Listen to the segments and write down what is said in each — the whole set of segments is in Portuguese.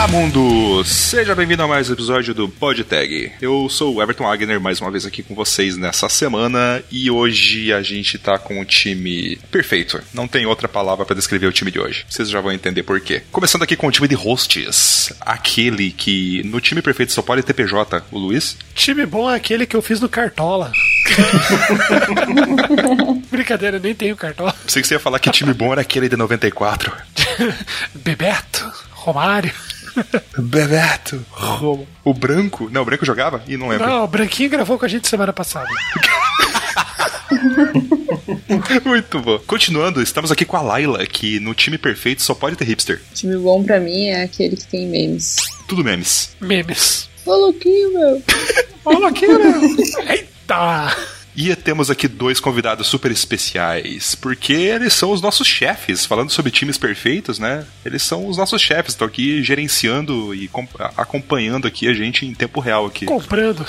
Olá, mundo! Seja bem-vindo a mais um episódio do PodTag. Eu sou o Everton Wagner, mais uma vez aqui com vocês nessa semana, e hoje a gente tá com um time perfeito. Não tem outra palavra para descrever o time de hoje. Vocês já vão entender por quê. Começando aqui com o time de hosts. Aquele que no time perfeito só pode ter PJ, o Luiz. Time bom é aquele que eu fiz no Cartola. Brincadeira, eu nem tenho Cartola. Pensei que você ia falar que time bom era aquele de 94. Bebeto, Romário. Bebeto. O branco? Não, o branco jogava? Ih, não lembro. Não, o Branquinho gravou com a gente semana passada. Muito bom. Continuando, estamos aqui com a Laila, que no time perfeito só pode ter hipster. Time bom pra mim é aquele que tem memes. Tudo memes. Memes. Ô, louquinho, meu. Olha aqui, meu. Eita! E temos aqui dois convidados super especiais, porque eles são os nossos chefes, falando sobre times perfeitos, né? Eles são os nossos chefes, estão aqui gerenciando e acompanhando aqui a gente em tempo real aqui. Comprando.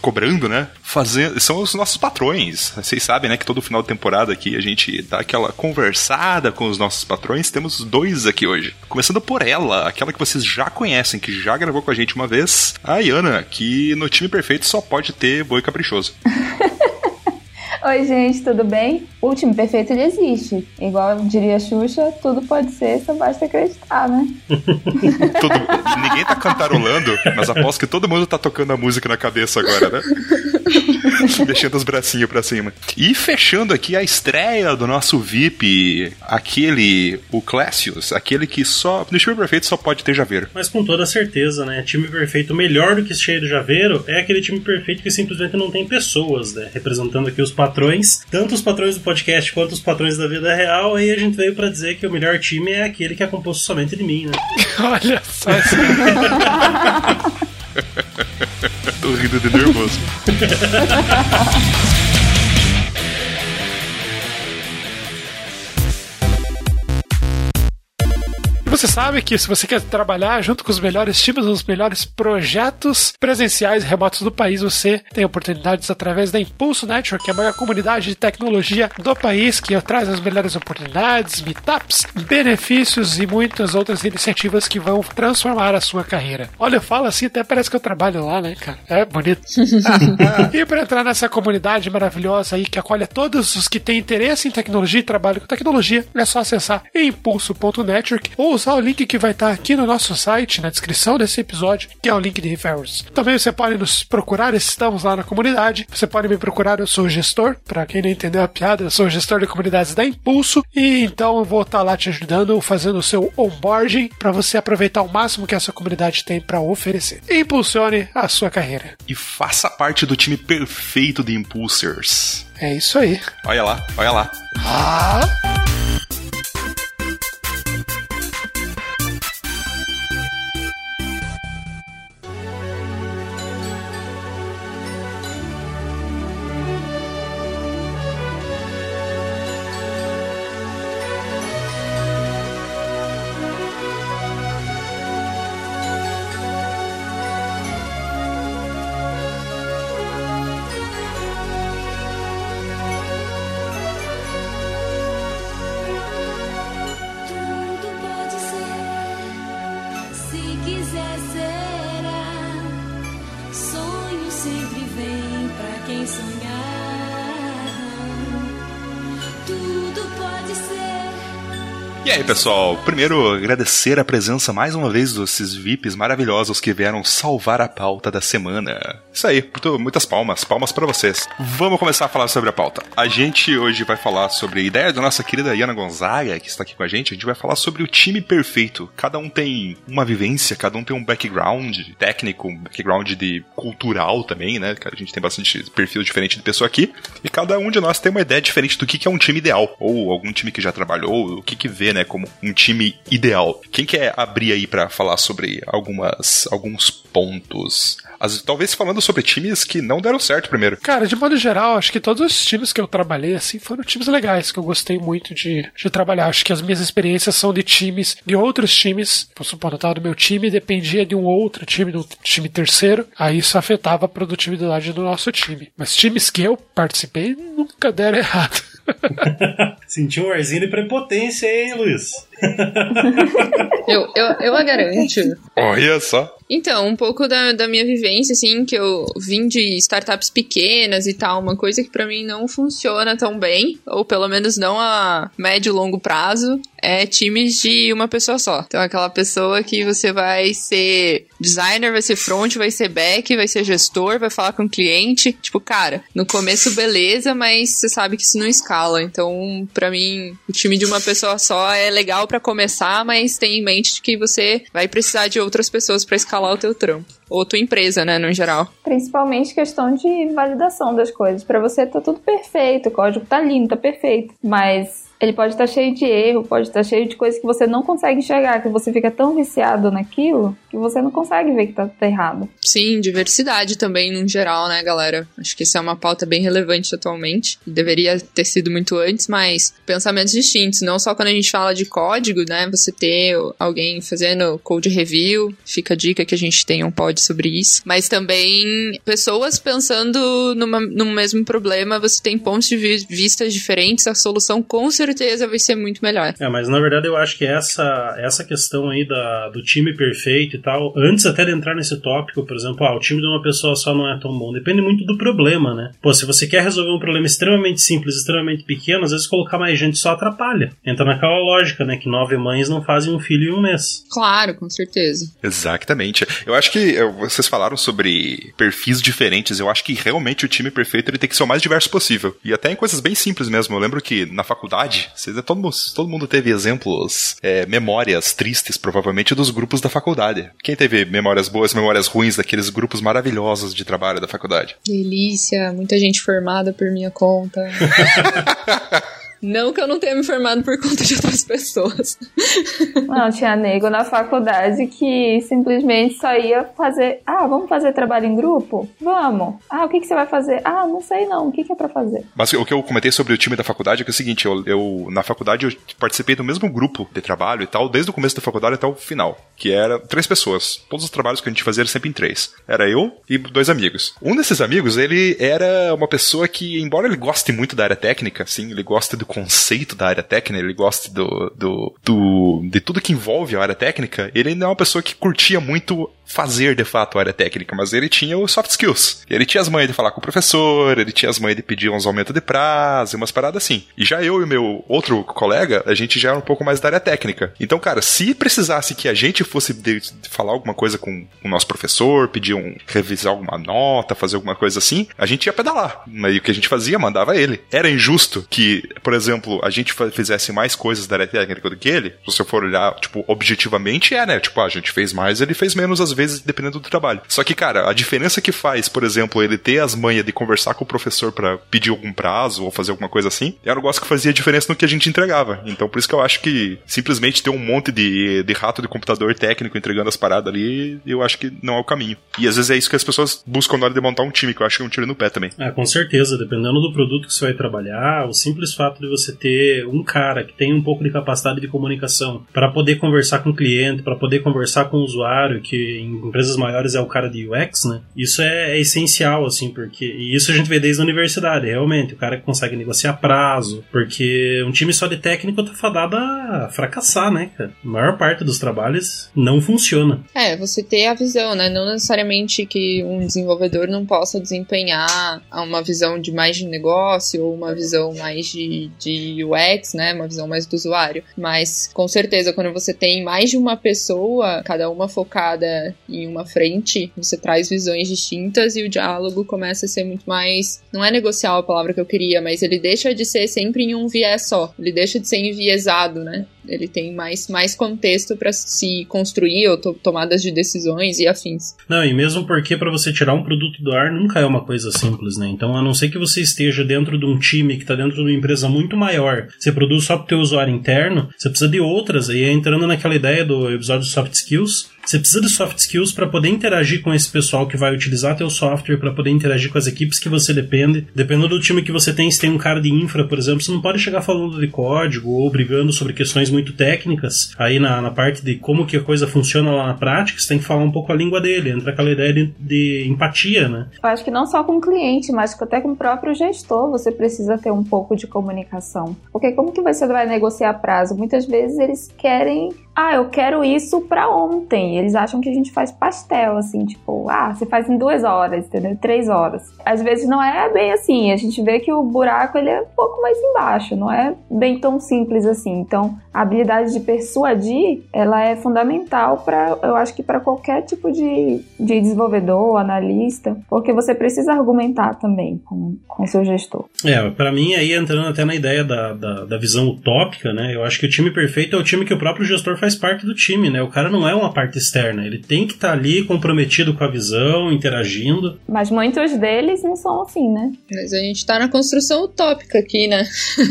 Cobrando, né? Fazendo, são os nossos patrões. Vocês sabem, né, que todo final de temporada aqui a gente dá aquela conversada com os nossos patrões. Temos dois aqui hoje. Começando por ela, aquela que vocês já conhecem, que já gravou com a gente uma vez, a Iana, que no time perfeito só pode ter boi caprichoso. Oi, gente, tudo bem? O time perfeito ele existe. Igual diria a Xuxa, tudo pode ser, só basta acreditar, né? Todo, ninguém tá cantarolando, mas aposto que todo mundo tá tocando a música na cabeça agora, né? Deixando os bracinhos pra cima. E fechando aqui a estreia do nosso VIP, aquele, o Clécius, aquele que só, no time perfeito só pode ter javeiro. Mas com toda certeza, né? Time perfeito melhor do que cheio de javeiro é aquele time perfeito que simplesmente não tem pessoas, né? Representando aqui os patrões, tanto os patrões do podcast quanto os patrões da vida real, aí a gente veio para dizer que o melhor time é aquele que é composto somente de mim, né? Olha só. Tô rindo de nervoso. Você sabe que se você quer trabalhar junto com os melhores times, os melhores projetos presenciais e remotos do país, você tem oportunidades através da Impulso Network, que é a maior comunidade de tecnologia do país, que traz as melhores oportunidades, meetups, benefícios e muitas outras iniciativas que vão transformar a sua carreira. Olha, eu falo assim, até parece que eu trabalho lá, né, cara? É bonito. e para entrar nessa comunidade maravilhosa aí que acolhe todos os que têm interesse em tecnologia e trabalho com tecnologia, é só acessar impulso.network ou usar o link que vai estar aqui no nosso site, na descrição desse episódio, que é o link de referrals. Também você pode nos procurar, estamos lá na comunidade. Você pode me procurar, eu sou o gestor. Para quem não entendeu a piada, eu sou o gestor de comunidades da Impulso. E então eu vou estar lá te ajudando, fazendo o seu onboarding para você aproveitar o máximo que essa comunidade tem para oferecer. E impulsione a sua carreira. E faça parte do time perfeito de Impulsers. É isso aí. Olha lá, olha lá. Ah! E aí, pessoal, primeiro agradecer a presença mais uma vez desses VIPs maravilhosos que vieram salvar a pauta da semana. Isso aí, muitas palmas, palmas para vocês. Vamos começar a falar sobre a pauta. A gente hoje vai falar sobre a ideia da nossa querida Iana Gonzaga, que está aqui com a gente. A gente vai falar sobre o time perfeito. Cada um tem uma vivência, cada um tem um background técnico, um background de cultural também, né? A gente tem bastante perfil diferente de pessoa aqui. E cada um de nós tem uma ideia diferente do que é um time ideal, ou algum time que já trabalhou, o que que vê né, como um time ideal. Quem quer abrir aí para falar sobre algumas alguns pontos? As, talvez falando sobre times que não deram certo primeiro. Cara, de modo geral, acho que todos os times que eu trabalhei assim foram times legais, que eu gostei muito de, de trabalhar. Acho que as minhas experiências são de times, de outros times. Por supor, eu tava do meu time dependia de um outro time, do time terceiro. Aí isso afetava a produtividade do nosso time. Mas times que eu participei nunca deram errado. Sentiu um arzinho de prepotência, hein, Luiz? eu, eu, eu a garanto. Olha só. Então, um pouco da, da minha vivência, assim, que eu vim de startups pequenas e tal, uma coisa que para mim não funciona tão bem, ou pelo menos não a médio e longo prazo, é times de uma pessoa só. Então, aquela pessoa que você vai ser designer, vai ser front, vai ser back, vai ser gestor, vai falar com o cliente. Tipo, cara, no começo beleza, mas você sabe que isso não escala. Então, para mim, o time de uma pessoa só é legal para começar, mas tem em mente que você vai precisar de outras pessoas para escalar escalar o teu trampo. Ou tua empresa, né, no geral. Principalmente questão de validação das coisas. Para você tá tudo perfeito, o código tá lindo, tá perfeito. Mas ele pode estar cheio de erro, pode estar cheio de coisas que você não consegue enxergar, que você fica tão viciado naquilo que você não consegue ver que tá, tá errado. Sim, diversidade também, no geral, né, galera? Acho que isso é uma pauta bem relevante atualmente. Deveria ter sido muito antes, mas pensamentos distintos. Não só quando a gente fala de código, né? Você ter alguém fazendo code review, fica a dica que a gente tem um pod sobre isso. Mas também pessoas pensando numa, no mesmo problema, você tem pontos de vista diferentes, a solução com certeza certeza vai ser muito melhor. É, mas na verdade eu acho que essa, essa questão aí da, do time perfeito e tal, antes até de entrar nesse tópico, por exemplo, ah, o time de uma pessoa só não é tão bom, depende muito do problema, né? Pô, se você quer resolver um problema extremamente simples, extremamente pequeno, às vezes colocar mais gente só atrapalha. Entra naquela lógica, né? Que nove mães não fazem um filho em um mês. Claro, com certeza. Exatamente. Eu acho que vocês falaram sobre perfis diferentes. Eu acho que realmente o time perfeito ele tem que ser o mais diverso possível. E até em coisas bem simples mesmo. Eu lembro que na faculdade verdade. todo, mundo, todo mundo teve exemplos, é, memórias tristes, provavelmente, dos grupos da faculdade. Quem teve memórias boas, memórias ruins daqueles grupos maravilhosos de trabalho da faculdade? Delícia, muita gente formada por minha conta. Não que eu não tenha me formado por conta de outras pessoas. Não, tinha nego na faculdade que simplesmente só ia fazer. Ah, vamos fazer trabalho em grupo? Vamos. Ah, o que, que você vai fazer? Ah, não sei não. O que, que é para fazer? Mas o que eu comentei sobre o time da faculdade é, que é o seguinte: eu, eu, na faculdade eu participei do mesmo grupo de trabalho e tal, desde o começo da faculdade até o final, que era três pessoas. Todos os trabalhos que a gente fazia eram sempre em três. Era eu e dois amigos. Um desses amigos, ele era uma pessoa que, embora ele goste muito da área técnica, sim, ele gosta do conceito da área técnica, ele gosta do, do, do, de tudo que envolve a área técnica, ele não é uma pessoa que curtia muito fazer de fato a área técnica, mas ele tinha os soft skills. Ele tinha as manhas de falar com o professor, ele tinha as manhas de pedir uns aumentos de prazo, umas paradas assim. E já eu e meu outro colega, a gente já era um pouco mais da área técnica. Então, cara, se precisasse que a gente fosse de, de falar alguma coisa com o nosso professor, pedir um, revisar alguma nota, fazer alguma coisa assim, a gente ia pedalar. Mas o que a gente fazia, mandava ele. Era injusto que, por exemplo, a gente fizesse mais coisas da área técnica do que ele. Se você for olhar, tipo, objetivamente é, né? Tipo, a gente fez mais, ele fez menos às vezes vezes, dependendo do trabalho. Só que, cara, a diferença que faz, por exemplo, ele ter as manhas de conversar com o professor para pedir algum prazo ou fazer alguma coisa assim, era um negócio que fazia diferença no que a gente entregava. Então, por isso que eu acho que simplesmente ter um monte de, de rato de computador técnico entregando as paradas ali, eu acho que não é o caminho. E às vezes é isso que as pessoas buscam na hora de montar um time, que eu acho que é um tiro no pé também. Ah, com certeza. Dependendo do produto que você vai trabalhar, o simples fato de você ter um cara que tem um pouco de capacidade de comunicação para poder conversar com o cliente, para poder conversar com o usuário, que em empresas maiores é o cara de UX, né? Isso é, é, essencial, assim, porque. E isso a gente vê desde a universidade, realmente. O cara que consegue negociar prazo, porque um time só de técnico tá fadado a fracassar, né, cara? A maior parte dos trabalhos não funciona. É, você ter a visão, né? Não necessariamente que um desenvolvedor não possa desempenhar uma visão de mais de negócio ou uma visão mais de, de UX, né? Uma visão mais do usuário. Mas, com certeza, quando você tem mais de uma pessoa, cada uma focada em uma frente, você traz visões distintas e o diálogo começa a ser muito mais. Não é negociar a palavra que eu queria, mas ele deixa de ser sempre em um viés só. Ele deixa de ser enviesado, né? Ele tem mais, mais contexto para se construir ou to tomadas de decisões e afins. Não, e mesmo porque para você tirar um produto do ar nunca é uma coisa simples, né? Então, a não ser que você esteja dentro de um time que está dentro de uma empresa muito maior, você produz só para o teu usuário interno, você precisa de outras. E entrando naquela ideia do episódio Soft Skills, você precisa de soft skills para poder interagir com esse pessoal que vai utilizar teu software, para poder interagir com as equipes que você depende. Dependendo do time que você tem, se tem um cara de infra, por exemplo, você não pode chegar falando de código ou brigando sobre questões muito muito técnicas, aí na, na parte de como que a coisa funciona lá na prática, você tem que falar um pouco a língua dele, entra aquela ideia de, de empatia, né? Eu acho que não só com o cliente, mas até com o próprio gestor, você precisa ter um pouco de comunicação. Porque como que você vai negociar prazo? Muitas vezes eles querem ah, eu quero isso pra ontem. Eles acham que a gente faz pastel, assim, tipo, ah, você faz em duas horas, entendeu? Três horas. Às vezes não é bem assim. A gente vê que o buraco ele é um pouco mais embaixo, não é bem tão simples assim. Então, a habilidade de persuadir, ela é fundamental para, eu acho que para qualquer tipo de, de desenvolvedor, analista, porque você precisa argumentar também com o seu gestor. É, para mim aí entrando até na ideia da, da, da visão utópica, né? Eu acho que o time perfeito é o time que o próprio gestor faz parte do time, né? O cara não é uma parte externa, ele tem que estar tá ali comprometido com a visão, interagindo. Mas muitos deles não são assim, né? Mas a gente tá na construção utópica aqui, né?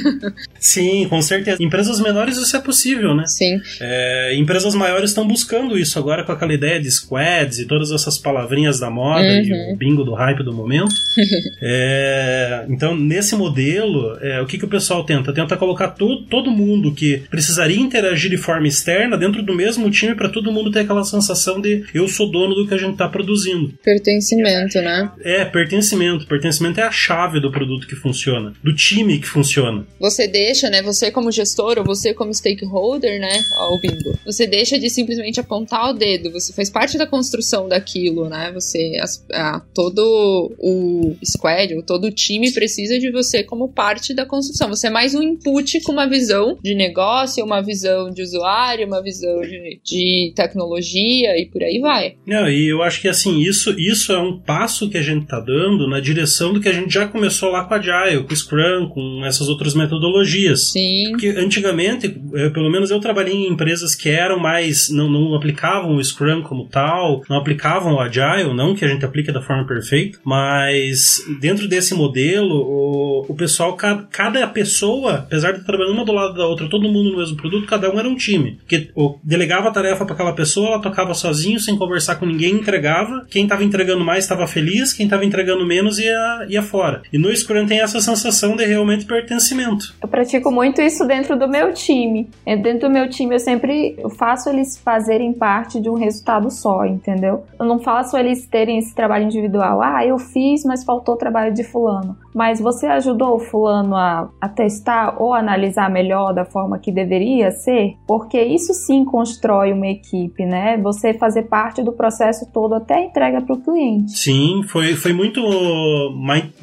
Sim, com certeza. Empresas menores isso é possível, né? Sim. É, empresas maiores estão buscando isso agora com aquela ideia de squads e todas essas palavrinhas da moda uhum. e o bingo do hype do momento. é, então, nesse modelo, é, o que, que o pessoal tenta? Tenta colocar to todo mundo que precisaria interagir de forma externa dentro do mesmo time para todo mundo ter aquela sensação de eu sou dono do que a gente está produzindo. Pertencimento, né? É, pertencimento. Pertencimento é a chave do produto que funciona, do time que funciona. Você deixa, né? Você como gestor ou você como stakeholder, né? Ó, o bingo. Você deixa de simplesmente apontar o dedo. Você faz parte da construção daquilo, né? Você, as, a, todo o squad, ou todo o time precisa de você como parte da construção. Você é mais um input com uma visão de negócio, uma visão de usuário, uma visão de, de tecnologia e por aí vai. Não, e eu acho que assim, isso, isso é um passo que a gente tá dando na direção do que a gente já começou lá com a Agile, com o Scrum, com essas outras metodologias. Sim. Porque antigamente, eh, pelo menos eu trabalhei em empresas que eram mais. não, não aplicavam o Scrum como tal, não aplicavam o Agile, não que a gente aplique da forma perfeita, mas dentro desse modelo, o, o pessoal, cada, cada pessoa, apesar de trabalhar uma do lado da outra, todo mundo no mesmo produto, cada um era um time. Porque delegava a tarefa para aquela pessoa, ela tocava sozinho, sem conversar com ninguém, entregava. Quem estava entregando mais estava feliz, quem estava entregando menos ia, ia fora. E no Scrum tem essa sensação de realmente pertencimento. Eu pratico muito isso dentro do meu time. É, dentro do meu time eu sempre faço eles fazerem parte de um resultado só, entendeu? Eu não faço eles terem esse trabalho individual. Ah, eu fiz, mas faltou trabalho de fulano. Mas você ajudou o fulano a, a testar ou analisar melhor da forma que deveria ser? Porque isso sim constrói uma equipe, né? Você fazer parte do processo todo até a entrega para o cliente. Sim, foi, foi muito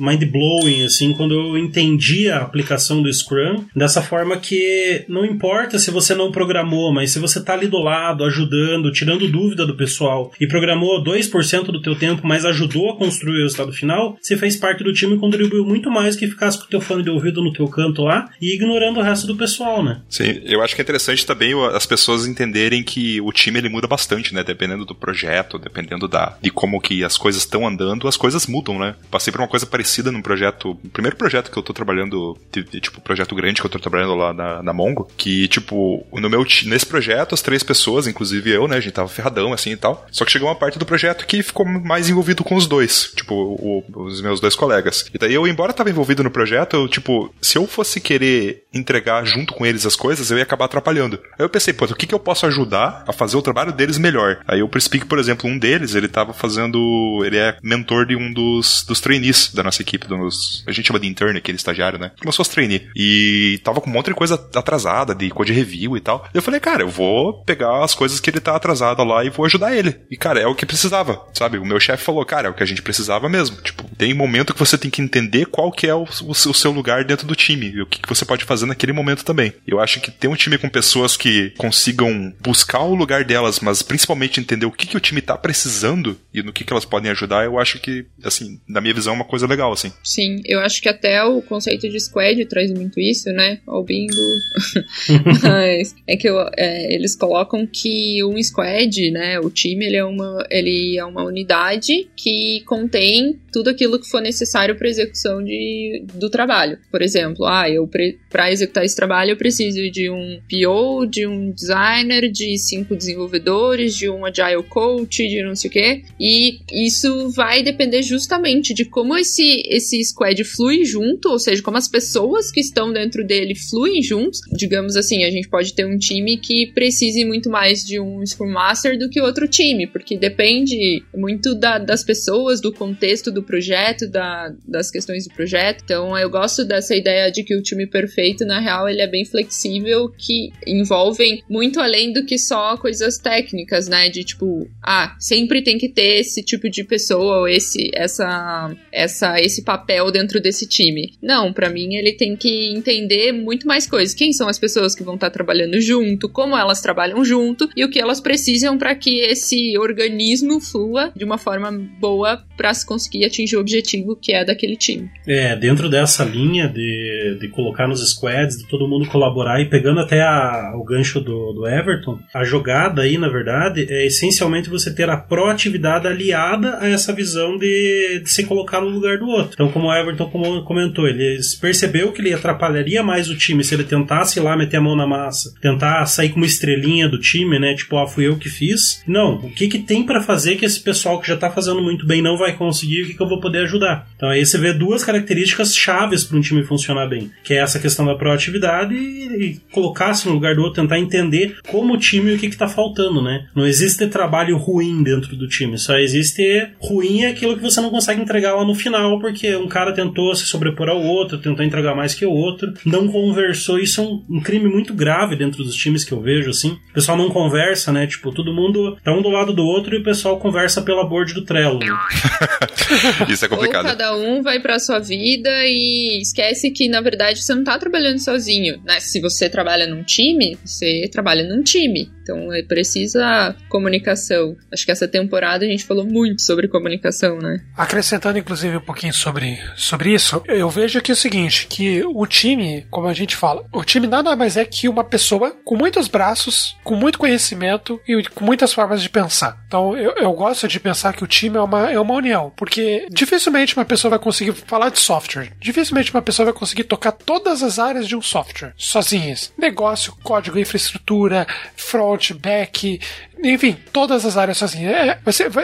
mind-blowing, assim, quando eu entendi a aplicação do Scrum dessa forma que não importa se você não programou, mas se você está ali do lado, ajudando, tirando dúvida do pessoal e programou 2% do teu tempo, mas ajudou a construir o resultado final, você fez parte do time e contribuiu muito mais que ficasse com o teu fone de ouvido no teu canto lá e ignorando o resto do pessoal, né? Sim, eu acho que é interessante também as pessoas entenderem que o time ele muda bastante, né? Dependendo do projeto, dependendo da de como que as coisas estão andando, as coisas mudam, né? Passei por uma coisa parecida num projeto, primeiro projeto que eu tô trabalhando, tipo, projeto grande que eu tô trabalhando lá na, na Mongo, que, tipo, no meu, nesse projeto, as três pessoas, inclusive eu, né, a gente tava ferradão, assim e tal, só que chegou uma parte do projeto que ficou mais envolvido com os dois, tipo, o, os meus dois colegas. E daí eu, embora tava envolvido no projeto, eu, tipo, se eu fosse querer entregar junto com eles as coisas, eu ia acabar atrapalhando. Aí eu pensei, pô, o que que eu posso ajudar a fazer o trabalho deles melhor? Aí eu percebi que, por exemplo, um deles, ele tava fazendo, ele é mentor de um dos, dos trainees da nossa equipe, dos, a gente chama de intern, aquele estagiário, né? Se fosse trainee. E tava com um monte de coisa atrasada, de code review e tal. Eu falei, cara, eu vou pegar as coisas que ele tá atrasado lá e vou ajudar ele. E, cara, é o que precisava, sabe? O meu chefe falou, cara, é o que a gente precisava mesmo. Tipo, tem momento que você tem que entender qual que é o, o, o seu lugar dentro do time e o que, que você pode fazer naquele momento também. Eu acho que ter um time com pessoas que consigam buscar o lugar delas, mas principalmente entender o que, que o time tá precisando e no que, que elas podem ajudar, eu acho que, assim, na minha visão, é uma coisa legal, assim. Sim, eu acho que até o conceito de squad traz muito isso, né? O bingo. Mas é que eu, é, eles colocam que um squad, né? O time, ele é uma, ele é uma unidade que contém tudo aquilo que for necessário para execução de, do trabalho. Por exemplo, ah, eu para executar esse trabalho, eu preciso de um PO, de um designer, de cinco desenvolvedores, de um agile coach, de não sei o quê. E isso vai depender justamente de como esse, esse squad flui junto, ou seja, como as pessoas que estão dentro dele fluem juntos. Digamos assim, a gente pode ter um time que precise muito mais de um Scrum Master do que outro time, porque depende muito da, das pessoas, do contexto do projeto, da, das questões do projeto. Então, eu gosto dessa ideia de que o time perfeito, na real, ele é bem flexível, que envolvem muito além do que só coisas técnicas, né? De tipo, ah, sempre tem que ter esse tipo de pessoa ou esse, essa, essa, esse papel dentro desse time. Não, para mim ele tem que entender muito mais coisas. Quem são as pessoas que vão estar trabalhando junto, como elas trabalham junto e o que elas precisam para que esse organismo flua de uma forma boa para se conseguir atingir o objetivo que é daquele time. É, dentro dessa linha de, de colocar nos squads, de todo mundo colaborar e pegando até a, o gancho do, do Everton, a jogada aí, na verdade, é essencialmente você ter a proatividade aliada a essa visão de, de se colocar no lugar do outro. Então, como o Everton comentou, ele percebeu que ele atrapalharia mais o time se ele tentasse ir lá meter a mão na massa, tentar sair com uma estrelinha do time, né? Tipo, ah, fui eu que fiz. Não, o que que tem para fazer que esse pessoal que já tá fazendo muito bem não vai conseguir, o que que eu vou poder ajudar? Então aí você vê duas características chaves para um time funcionar bem, que é essa questão da proatividade e, e colocar-se no lugar do outro, tentar entender como o time e o que que tá faltando, né? Não existe trabalho ruim dentro do time, só existe ruim é aquilo que você não consegue entregar lá no final, porque um cara tentou se sobrepor ao outro, tentou entregar mais que o outro, não conversou, isso é um, um crime muito grave dentro dos times que eu vejo, assim. O pessoal não conversa, né? Tipo, todo mundo tá um do lado do outro e o pessoal conversa pela board do Trello. Isso é complicado. Ou cada um vai pra sua vida e esquece que, na verdade, você não tá trabalhando sozinho, né? Se você trabalha num time, você trabalha num time. Então, é precisa comunicação. Acho que essa temporada a gente falou muito sobre comunicação, né? Acrescentando, inclusive, um pouquinho sobre, sobre isso, eu vejo aqui o seguinte, que o time, como a gente fala, o time nada mais é que uma pessoa com muitos braços, com muito conhecimento e com muitas formas de pensar. Então, eu, eu gosto de pensar que o time é uma, é uma união, porque dificilmente uma pessoa vai conseguir falar de software, dificilmente uma pessoa vai conseguir tocar todas as áreas de um software sozinhas. Negócio, código, infraestrutura, front, back, enfim, todas as áreas sozinha. É,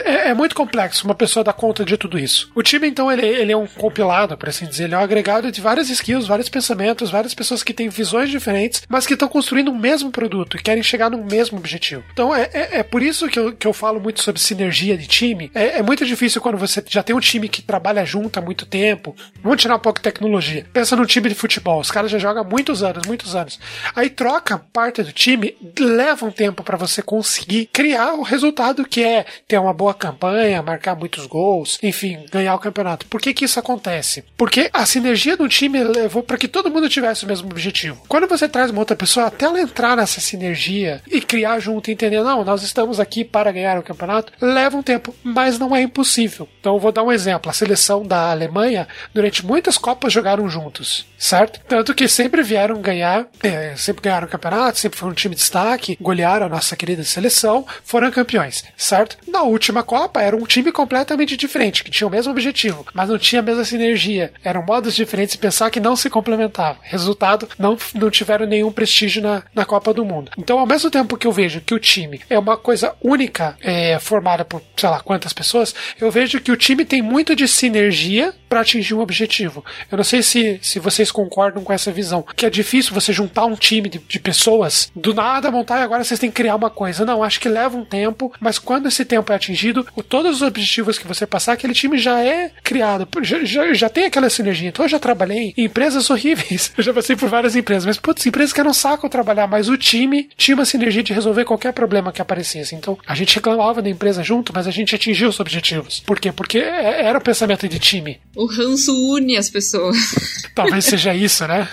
é, é, muito complexo uma pessoa dar conta de tudo isso. O time, então, ele, ele é um compilado, por assim dizer, ele é um agregado de várias skills, vários pensamentos, várias pessoas que têm visões diferentes, mas que estão construindo o mesmo produto e querem chegar no mesmo objetivo. Então, é, é, é, por isso que eu, que eu falo muito sobre sinergia de time. É, é muito difícil quando você já tem um time que trabalha junto há muito tempo. Vamos tirar um pouco de tecnologia. Pensa num time de futebol, os caras já jogam há muitos anos, muitos anos. Aí troca parte do time, leva um tempo para você conseguir criar o resultado que é ter uma boa campanha, marcar muitos gols, enfim, ganhar o campeonato. Por que que isso acontece? Porque a sinergia do time levou para que todo mundo tivesse o mesmo objetivo. Quando você traz uma outra pessoa, até ela entrar nessa sinergia e criar junto entender, não, nós estamos aqui para ganhar o campeonato, leva um tempo, mas não é impossível. Então eu vou dar um exemplo. A seleção da Alemanha, durante muitas Copas, jogaram juntos, certo? Tanto que sempre vieram ganhar, é, sempre ganharam o campeonato, sempre foi um time de destaque, golearam a nossa querida seleção foram campeões, certo? Na última Copa era um time completamente diferente, que tinha o mesmo objetivo, mas não tinha a mesma sinergia. Eram modos diferentes de pensar que não se complementavam. Resultado, não, não tiveram nenhum prestígio na, na Copa do Mundo. Então, ao mesmo tempo que eu vejo que o time é uma coisa única, é, formada por sei lá quantas pessoas, eu vejo que o time tem muito de sinergia para atingir um objetivo. Eu não sei se, se vocês concordam com essa visão, que é difícil você juntar um time de, de pessoas do nada montar e agora vocês têm que criar uma coisa. Não, acho que leva um tempo, mas quando esse tempo é atingido, todos os objetivos que você passar, aquele time já é criado, já, já, já tem aquela sinergia. Então eu já trabalhei em empresas horríveis, eu já passei por várias empresas, mas putz, empresas que eram saco trabalhar, mas o time tinha uma sinergia de resolver qualquer problema que aparecesse. Então a gente reclamava da empresa junto, mas a gente atingiu os objetivos. Por quê? Porque é, era o pensamento de time. O ranço une as pessoas. Talvez seja isso, né?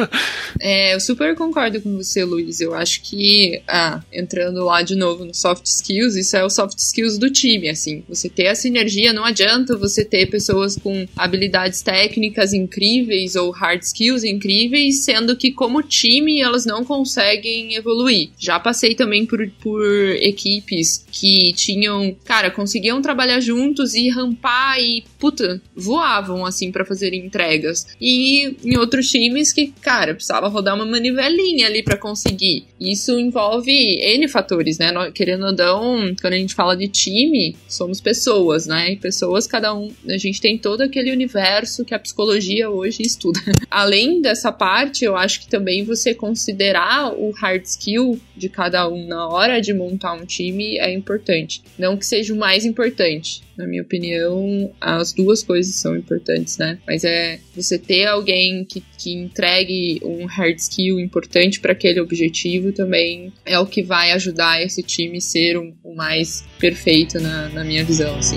é, eu super concordo com você, Luiz. Eu acho que, ah, entrando lá de novo novo no soft skills, isso é o soft skills do time, assim. Você ter a sinergia, não adianta você ter pessoas com habilidades técnicas incríveis ou hard skills incríveis, sendo que como time elas não conseguem evoluir. Já passei também por, por equipes que tinham, cara, conseguiam trabalhar juntos e rampar e, puta, voavam assim para fazer entregas. E em outros times que, cara, precisava rodar uma manivelinha ali para conseguir. Isso envolve N fatores, né? Querendo ou não, quando a gente fala de time, somos pessoas, né? E pessoas, cada um, a gente tem todo aquele universo que a psicologia hoje estuda. Além dessa parte, eu acho que também você considerar o hard skill de cada um na hora de montar um time é importante. Não que seja o mais importante, na minha opinião, as duas coisas são importantes, né? Mas é você ter alguém que, que entregue um hard skill importante para aquele objetivo também é o que vai ajudar esse time ser o mais perfeito na, na minha visão, assim.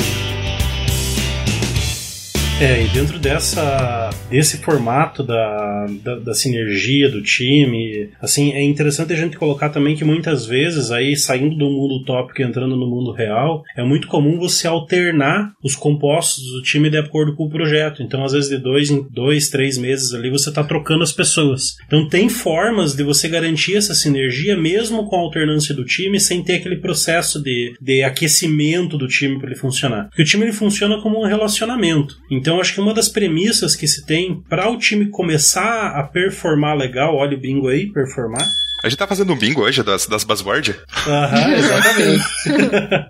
É, e dentro dessa, desse formato da, da, da, sinergia do time, assim, é interessante a gente colocar também que muitas vezes, aí saindo do mundo utópico e entrando no mundo real, é muito comum você alternar os compostos do time de acordo com o projeto. Então, às vezes, de dois em dois, três meses ali, você está trocando as pessoas. Então, tem formas de você garantir essa sinergia mesmo com a alternância do time, sem ter aquele processo de, de aquecimento do time para ele funcionar. Porque o time ele funciona como um relacionamento. Então, então, acho que uma das premissas que se tem para o time começar a performar legal, olha o bingo aí, performar, a gente tá fazendo um bingo hoje das, das buzzwords? Aham, exatamente.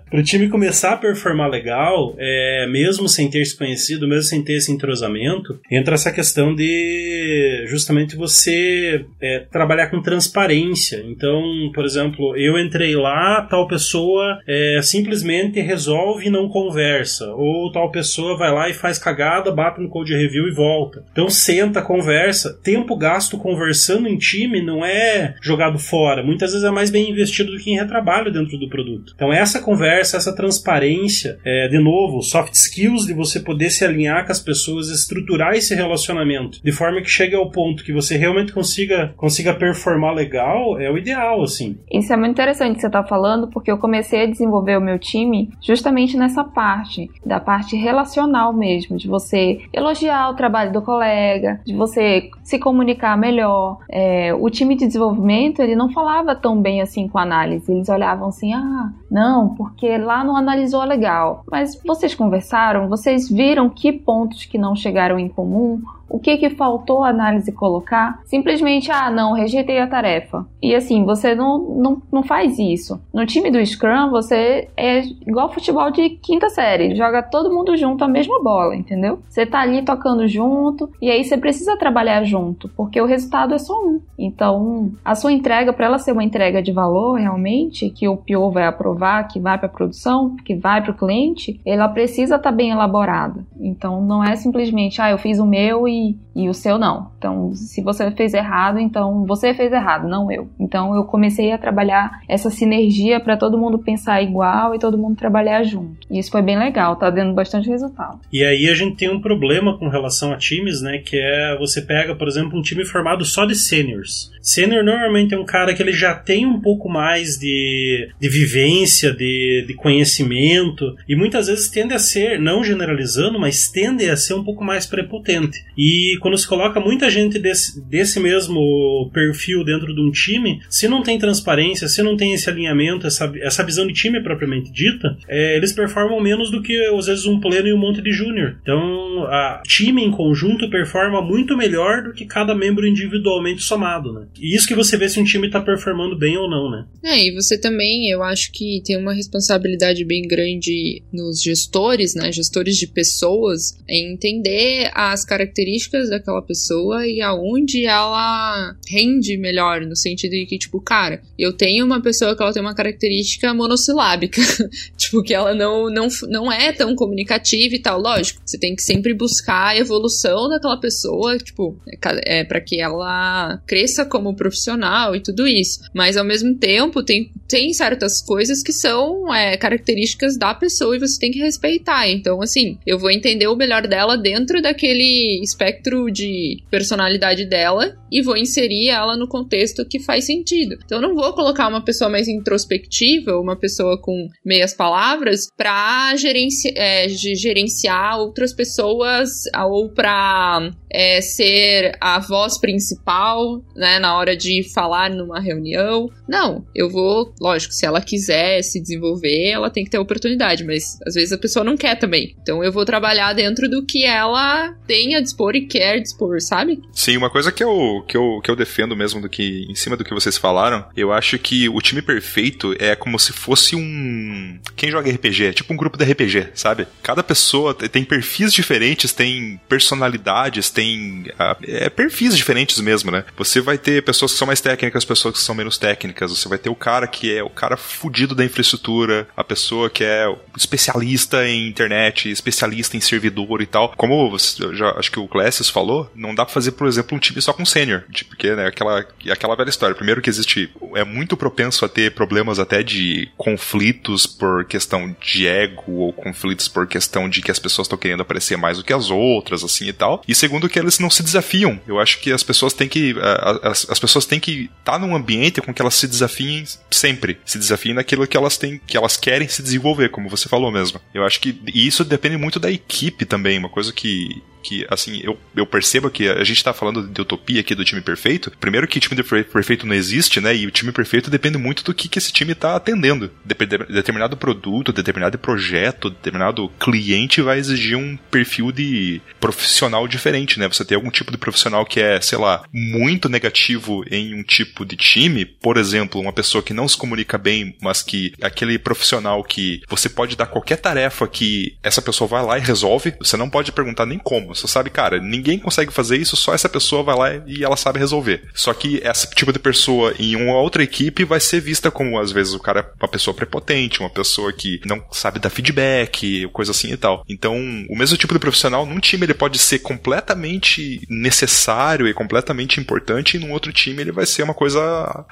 Pro time começar a performar legal, é, mesmo sem ter se conhecido, mesmo sem ter esse entrosamento, entra essa questão de justamente você é, trabalhar com transparência. Então, por exemplo, eu entrei lá, tal pessoa é, simplesmente resolve e não conversa. Ou tal pessoa vai lá e faz cagada, bate no code review e volta. Então, senta, conversa. Tempo gasto conversando em time não é jogar jogado fora. Muitas vezes é mais bem investido do que em retrabalho dentro do produto. Então, essa conversa, essa transparência, é, de novo, soft skills de você poder se alinhar com as pessoas, estruturar esse relacionamento de forma que chegue ao ponto que você realmente consiga, consiga performar legal, é o ideal, assim. Isso é muito interessante que você está falando, porque eu comecei a desenvolver o meu time justamente nessa parte, da parte relacional mesmo, de você elogiar o trabalho do colega, de você se comunicar melhor. É, o time de desenvolvimento momento ele não falava tão bem assim com a análise. Eles olhavam assim: ah, não, porque lá não analisou legal. Mas vocês conversaram, vocês viram que pontos que não chegaram em comum, o que que faltou a análise colocar? Simplesmente, ah, não, rejeitei a tarefa. E assim, você não, não, não faz isso. No time do Scrum, você é igual futebol de quinta série, joga todo mundo junto a mesma bola, entendeu? Você tá ali tocando junto e aí você precisa trabalhar junto, porque o resultado é só um. Então, a sua entrega, para ela ser uma entrega de valor realmente, que o PO vai aprovar, que vai para produção, que vai para o cliente, ela precisa estar tá bem elaborada. Então, não é simplesmente, ah, eu fiz o meu e e, o seu não. Então, se você fez errado, então você fez errado, não eu. Então, eu comecei a trabalhar essa sinergia para todo mundo pensar igual e todo mundo trabalhar junto. E isso foi bem legal, tá dando bastante resultado. E aí a gente tem um problema com relação a times, né, que é você pega, por exemplo, um time formado só de seniors. Sênior normalmente é um cara que ele já tem um pouco mais de, de vivência, de, de conhecimento, e muitas vezes tende a ser, não generalizando, mas tende a ser um pouco mais prepotente. E quando se coloca muita gente desse, desse mesmo perfil dentro de um time, se não tem transparência, se não tem esse alinhamento, essa, essa visão de time propriamente dita, é, eles performam menos do que às vezes um pleno e um monte de júnior. Então, a time em conjunto performa muito melhor do que cada membro individualmente somado, né? E isso que você vê se um time tá performando bem ou não, né? É, e você também, eu acho que tem uma responsabilidade bem grande nos gestores, né? Gestores de pessoas, em entender as características daquela pessoa e aonde ela rende melhor, no sentido de que, tipo, cara, eu tenho uma pessoa que ela tem uma característica monossilábica, tipo, que ela não, não, não é tão comunicativa e tal. Lógico, você tem que sempre buscar a evolução daquela pessoa, tipo, é, é para que ela cresça como como profissional e tudo isso. Mas ao mesmo tempo, tem, tem certas coisas que são é, características da pessoa e você tem que respeitar. Então, assim, eu vou entender o melhor dela dentro daquele espectro espectro de personalidade dela e vou inserir ela no contexto que faz sentido. Então eu não vou colocar uma pessoa mais introspectiva, uma pessoa com meias palavras, para gerenci é, gerenciar outras pessoas ou para é, ser a voz principal, né, na hora de falar numa reunião. Não, eu vou, lógico, se ela quiser se desenvolver, ela tem que ter oportunidade, mas às vezes a pessoa não quer também. Então eu vou trabalhar dentro do que ela tem a dispor e quer dispor, sabe? Sim, uma coisa que eu, que eu, que eu defendo mesmo do que, em cima do que vocês falaram, eu acho que o time perfeito é como se fosse um. Quem joga RPG? É tipo um grupo de RPG, sabe? Cada pessoa tem perfis diferentes, tem personalidades, tem. É, perfis diferentes mesmo, né? Você vai ter pessoas que são mais técnicas, pessoas que são menos técnicas, você vai ter o cara que é o cara fudido da infraestrutura, a pessoa que é especialista em internet, especialista em servidor e tal. Como já acho que o Classes falou, não dá pra fazer, por exemplo, um time só com sênior, porque né, aquela, aquela velha história. Primeiro que existe, é muito propenso a ter problemas até de conflitos por questão de ego ou conflitos por questão de que as pessoas estão querendo aparecer mais do que as outras, assim e tal. E segundo que eles não se desafiam. Eu acho que as pessoas têm que as, as pessoas têm que estar tá num ambiente com que elas se desafiem sempre, se desafiem naquilo que elas têm, que elas querem se desenvolver, como você falou mesmo. Eu acho que isso depende muito da equipe também, uma coisa que que, assim, eu, eu percebo que a gente tá falando de utopia aqui do time perfeito. Primeiro que time perfeito não existe, né? E o time perfeito depende muito do que, que esse time tá atendendo. determinado produto, determinado projeto, determinado cliente vai exigir um perfil de profissional diferente, né? Você tem algum tipo de profissional que é, sei lá, muito negativo em um tipo de time, por exemplo, uma pessoa que não se comunica bem, mas que aquele profissional que você pode dar qualquer tarefa que essa pessoa vai lá e resolve, você não pode perguntar nem como você sabe, cara, ninguém consegue fazer isso, só essa pessoa vai lá e ela sabe resolver. Só que esse tipo de pessoa em uma outra equipe vai ser vista como, às vezes, o cara é uma pessoa prepotente, uma pessoa que não sabe dar feedback, coisa assim e tal. Então, o mesmo tipo de profissional num time ele pode ser completamente necessário e completamente importante, e num outro time ele vai ser uma coisa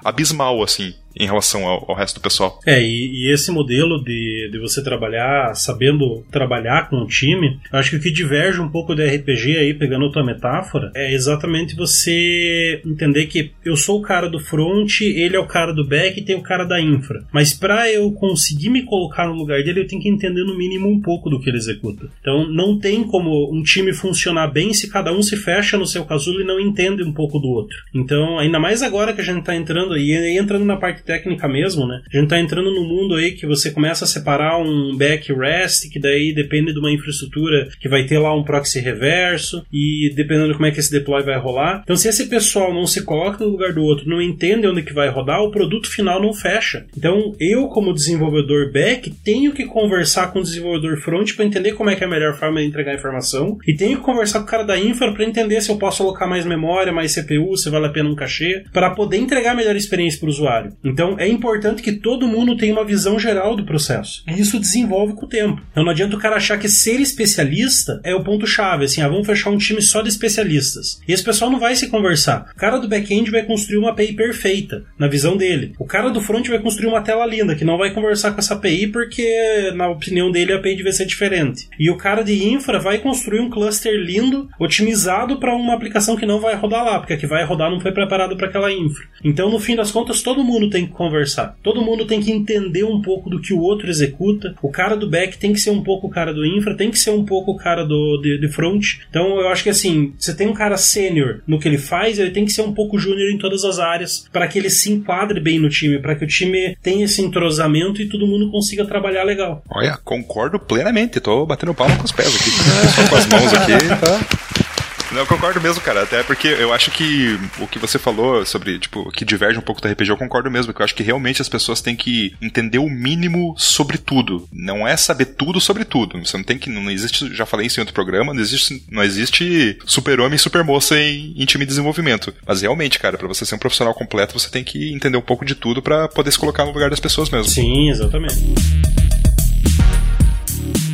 abismal, assim em relação ao, ao, resto do pessoal. É, e, e, esse modelo de, de você trabalhar sabendo trabalhar com o time, acho que o que diverge um pouco do RPG aí, pegando a tua metáfora, é exatamente você entender que eu sou o cara do front, ele é o cara do back e tem o cara da infra. Mas para eu conseguir me colocar no lugar dele, eu tenho que entender no mínimo um pouco do que ele executa. Então não tem como um time funcionar bem se cada um se fecha no seu casulo e não entende um pouco do outro. Então, ainda mais agora que a gente tá entrando aí, entrando na parte técnica mesmo, né? A gente tá entrando no mundo aí que você começa a separar um back rest, que daí depende de uma infraestrutura que vai ter lá um proxy reverso, e dependendo de como é que esse deploy vai rolar. Então, se esse pessoal não se coloca no lugar do outro, não entende onde que vai rodar, o produto final não fecha. Então, eu, como desenvolvedor back, tenho que conversar com o desenvolvedor front para entender como é que é a melhor forma de entregar a informação, e tenho que conversar com o cara da infra para entender se eu posso alocar mais memória, mais CPU, se vale a pena um cachê, para poder entregar a melhor experiência para o usuário. Então é importante que todo mundo tenha uma visão geral do processo. E isso desenvolve com o tempo. Então não adianta o cara achar que ser especialista é o ponto-chave. Assim, ah, vamos fechar um time só de especialistas. E esse pessoal não vai se conversar. O cara do back-end vai construir uma API perfeita, na visão dele. O cara do front vai construir uma tela linda, que não vai conversar com essa API porque, na opinião dele, a API deve ser diferente. E o cara de infra vai construir um cluster lindo, otimizado para uma aplicação que não vai rodar lá, porque a que vai rodar não foi preparado para aquela infra. Então, no fim das contas, todo mundo tem que conversar. Todo mundo tem que entender um pouco do que o outro executa. O cara do back tem que ser um pouco o cara do infra, tem que ser um pouco o cara do de, de front. Então eu acho que assim, você tem um cara sênior no que ele faz, ele tem que ser um pouco júnior em todas as áreas para que ele se enquadre bem no time, para que o time tenha esse entrosamento e todo mundo consiga trabalhar legal. Olha, concordo plenamente. Tô batendo palma com os pés aqui, só com as mãos aqui. Tá? Não, eu concordo mesmo, cara. Até porque eu acho que o que você falou sobre, tipo, que diverge um pouco do RPG, eu concordo mesmo. Que eu acho que realmente as pessoas têm que entender o mínimo sobre tudo. Não é saber tudo sobre tudo. Você não tem que. Não existe, já falei isso em outro programa, não existe, não existe super-homem e super-moça em, em, time de desenvolvimento. Mas realmente, cara, para você ser um profissional completo, você tem que entender um pouco de tudo para poder se colocar no lugar das pessoas mesmo. Sim, exatamente.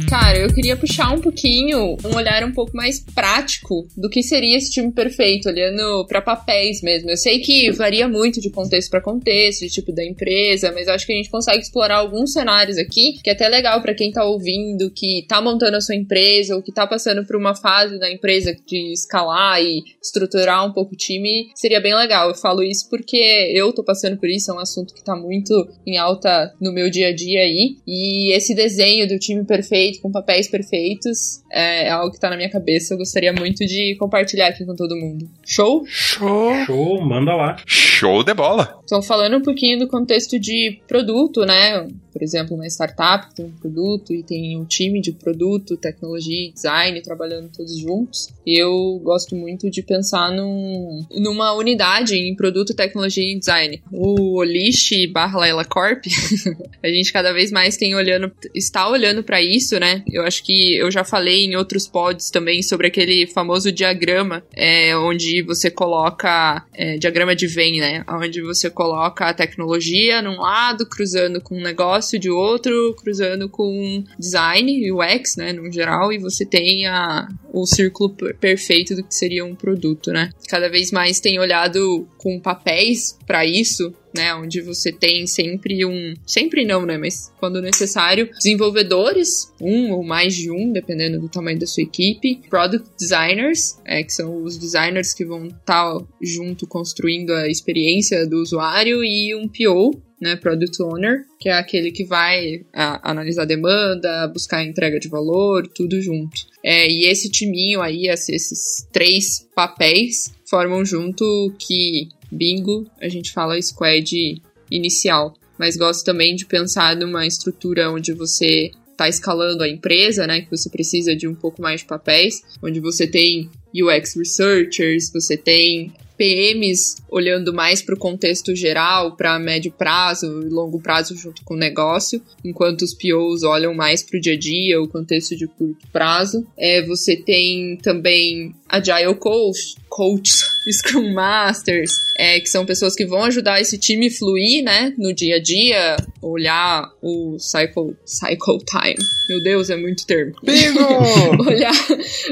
Cara, eu queria puxar um pouquinho, um olhar um pouco mais prático do que seria esse time perfeito, olhando para papéis mesmo. Eu sei que varia muito de contexto para contexto, de tipo da empresa, mas acho que a gente consegue explorar alguns cenários aqui, que é até legal para quem tá ouvindo, que tá montando a sua empresa ou que tá passando por uma fase da empresa de escalar e estruturar um pouco o time, seria bem legal. Eu falo isso porque eu tô passando por isso, é um assunto que tá muito em alta no meu dia a dia aí. E esse desenho do time perfeito, com papéis perfeitos, é algo que tá na minha cabeça. Eu gostaria muito de compartilhar aqui com todo mundo. Show? Show! Show, manda lá. Show de bola! Então, falando um pouquinho do contexto de produto, né? Por exemplo, uma startup que tem um produto e tem um time de produto, tecnologia e design trabalhando todos juntos. Eu gosto muito de pensar num, numa unidade em produto, tecnologia e design. O Olish barra Laila Corp, a gente cada vez mais tem olhando, está olhando para isso, né? Eu acho que eu já falei em outros pods também sobre aquele famoso diagrama, é, onde você coloca é, diagrama de Venn, né? Onde você coloca a tecnologia num lado, cruzando com um negócio de outro, cruzando com design, UX, né, no geral, e você tem a, o círculo perfeito do que seria um produto, né? Cada vez mais tem olhado com papéis para isso, né, onde você tem sempre um, sempre não, né, mas quando necessário, desenvolvedores, um ou mais de um, dependendo do tamanho da sua equipe, product designers, é, que são os designers que vão estar tá junto construindo a experiência do usuário e um PO, né, Product Owner, que é aquele que vai a, analisar a demanda, buscar a entrega de valor, tudo junto. É, e esse timinho aí, esses três papéis, formam junto que bingo, a gente fala squad inicial. Mas gosto também de pensar numa estrutura onde você está escalando a empresa, né? Que você precisa de um pouco mais de papéis, onde você tem UX researchers, você tem PMs olhando mais para o contexto geral, para médio prazo e longo prazo junto com o negócio, enquanto os POs olham mais para o dia a dia, o contexto de curto prazo. É, você tem também Agile Coach, coaches, Scrum Masters, é, que são pessoas que vão ajudar esse time fluir, né, no dia a dia, olhar o cycle, cycle time. Meu Deus, é muito termo. olhar,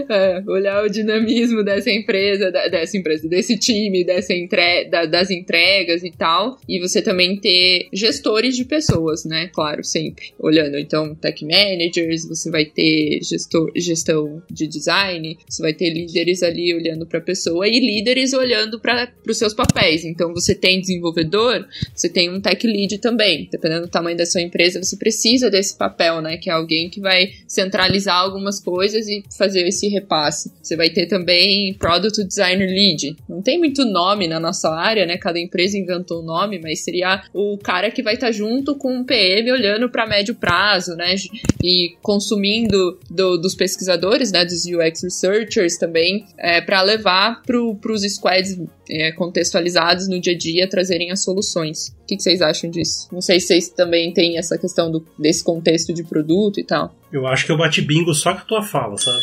é, olhar o dinamismo dessa empresa, dessa empresa, desse time, dessa entre, da, das entregas e tal. E você também ter gestores de pessoas, né, claro, sempre olhando. Então, tech managers, você vai ter gestor, gestão de design, você vai ter líderes ali olhando para a pessoa e líderes olhando para os seus papéis. Então, você tem desenvolvedor, você tem um tech lead também. Dependendo do tamanho da sua empresa, você precisa desse papel, né? Que é alguém que vai centralizar algumas coisas e fazer esse repasse. Você vai ter também Product Designer Lead. Não tem muito nome na nossa área, né? Cada empresa inventou um nome, mas seria o cara que vai estar tá junto com o PM olhando para médio prazo, né? E consumindo do, dos pesquisadores, né? Dos UX researchers também, é, para levar para os squads é, contextualizados no dia a dia trazerem as soluções. O que, que, vocês acham disso? Não sei se vocês também têm essa questão do, desse contexto de produto e tal. Eu acho que eu bati bingo só com a tua fala, sabe?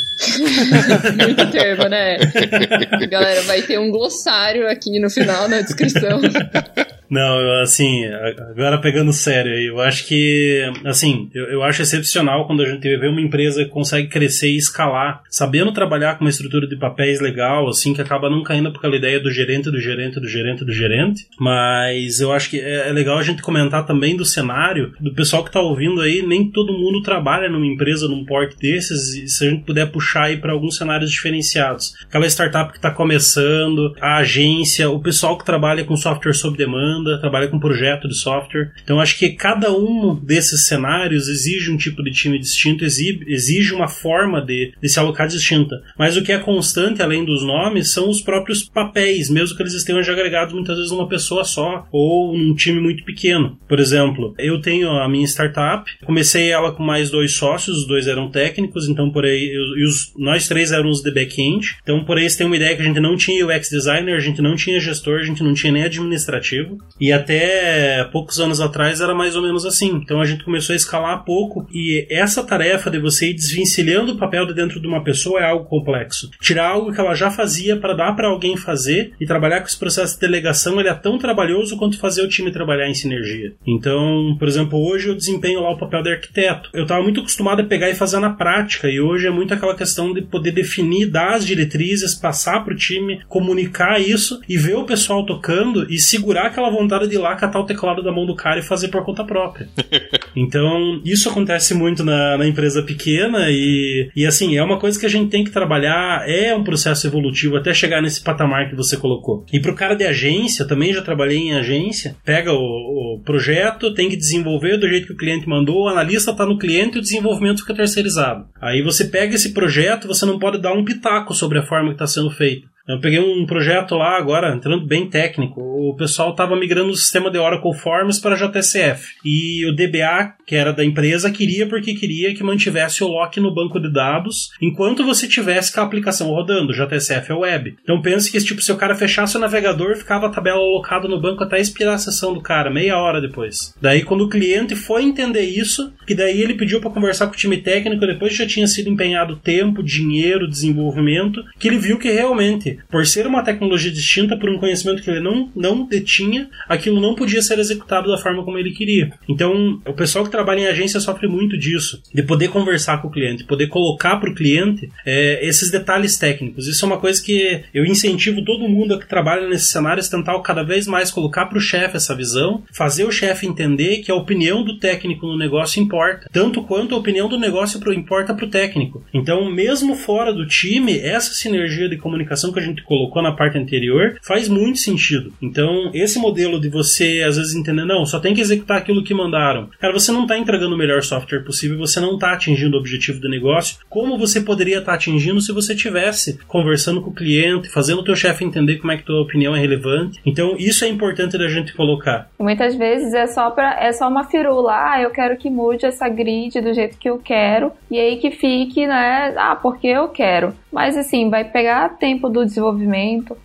Muito termo, né? Galera, vai ter um glossário aqui no final na descrição. Não, assim, agora pegando sério eu acho que, assim, eu, eu, acho excepcional quando a gente vê uma empresa que consegue crescer e escalar, sabendo trabalhar com uma estrutura de papéis legal, assim, que acaba não caindo por aquela ideia do gerente, do gerente, do gerente, do gerente. Mas eu acho que é, é legal a gente comentar também do cenário, do pessoal que tá ouvindo aí, nem todo mundo trabalha numa empresa, num porte desses, e se a gente puder puxar aí para alguns cenários diferenciados. Aquela startup que tá começando, a agência, o pessoal que trabalha com software sob demanda, demanda, trabalha com projeto de software. Então acho que cada um desses cenários exige um tipo de time distinto, exige uma forma de, de se alocar distinta. Mas o que é constante, além dos nomes, são os próprios papéis, mesmo que eles estejam já agregados muitas vezes numa pessoa só ou num time muito pequeno. Por exemplo, eu tenho a minha startup, comecei ela com mais dois sócios, os dois eram técnicos, então por aí, e os, nós três éramos de back-end. Então por aí você tem uma ideia que a gente não tinha UX designer, a gente não tinha gestor, a gente não tinha nem administrativo. E até poucos anos atrás era mais ou menos assim. Então a gente começou a escalar pouco e essa tarefa de você ir desvencilhando o papel de dentro de uma pessoa é algo complexo. Tirar algo que ela já fazia para dar para alguém fazer e trabalhar com esse processo de delegação, ele é tão trabalhoso quanto fazer o time trabalhar em sinergia. Então, por exemplo, hoje eu desempenho lá o papel de arquiteto. Eu estava muito acostumado a pegar e fazer na prática e hoje é muito aquela questão de poder definir, dar as diretrizes, passar para o time, comunicar isso e ver o pessoal tocando e segurar aquela vontade de ir lá catar o teclado da mão do cara e fazer por conta própria. então, isso acontece muito na, na empresa pequena e, e assim, é uma coisa que a gente tem que trabalhar, é um processo evolutivo até chegar nesse patamar que você colocou. E pro cara de agência, também já trabalhei em agência, pega o, o projeto, tem que desenvolver do jeito que o cliente mandou, o analista está no cliente e o desenvolvimento fica terceirizado. Aí você pega esse projeto, você não pode dar um pitaco sobre a forma que está sendo feito. Eu peguei um projeto lá agora, entrando bem técnico. O pessoal estava migrando o sistema de Oracle Forms para JSF. E o DBA, que era da empresa, queria porque queria que mantivesse o lock no banco de dados enquanto você tivesse com a aplicação rodando. JSF é web. Então pense que tipo, se o cara fechasse o navegador, ficava a tabela alocada no banco até expirar a sessão do cara, meia hora depois. Daí, quando o cliente foi entender isso, que daí ele pediu para conversar com o time técnico, depois já tinha sido empenhado tempo, dinheiro, desenvolvimento, que ele viu que realmente por ser uma tecnologia distinta, por um conhecimento que ele não, não detinha, aquilo não podia ser executado da forma como ele queria. Então, o pessoal que trabalha em agência sofre muito disso, de poder conversar com o cliente, poder colocar para o cliente é, esses detalhes técnicos. Isso é uma coisa que eu incentivo todo mundo que trabalha nesse cenário, tentar cada vez mais colocar para o chefe essa visão, fazer o chefe entender que a opinião do técnico no negócio importa, tanto quanto a opinião do negócio importa para o técnico. Então, mesmo fora do time, essa sinergia de comunicação que a gente colocou na parte anterior faz muito sentido. Então, esse modelo de você às vezes entender, não, só tem que executar aquilo que mandaram. Cara, você não está entregando o melhor software possível, você não está atingindo o objetivo do negócio, como você poderia estar tá atingindo se você tivesse conversando com o cliente, fazendo o teu chefe entender como é que tua opinião é relevante. Então, isso é importante da gente colocar. Muitas vezes é só para é só uma firula, ah, eu quero que mude essa grid do jeito que eu quero, e aí que fique, né, ah, porque eu quero. Mas assim, vai pegar tempo do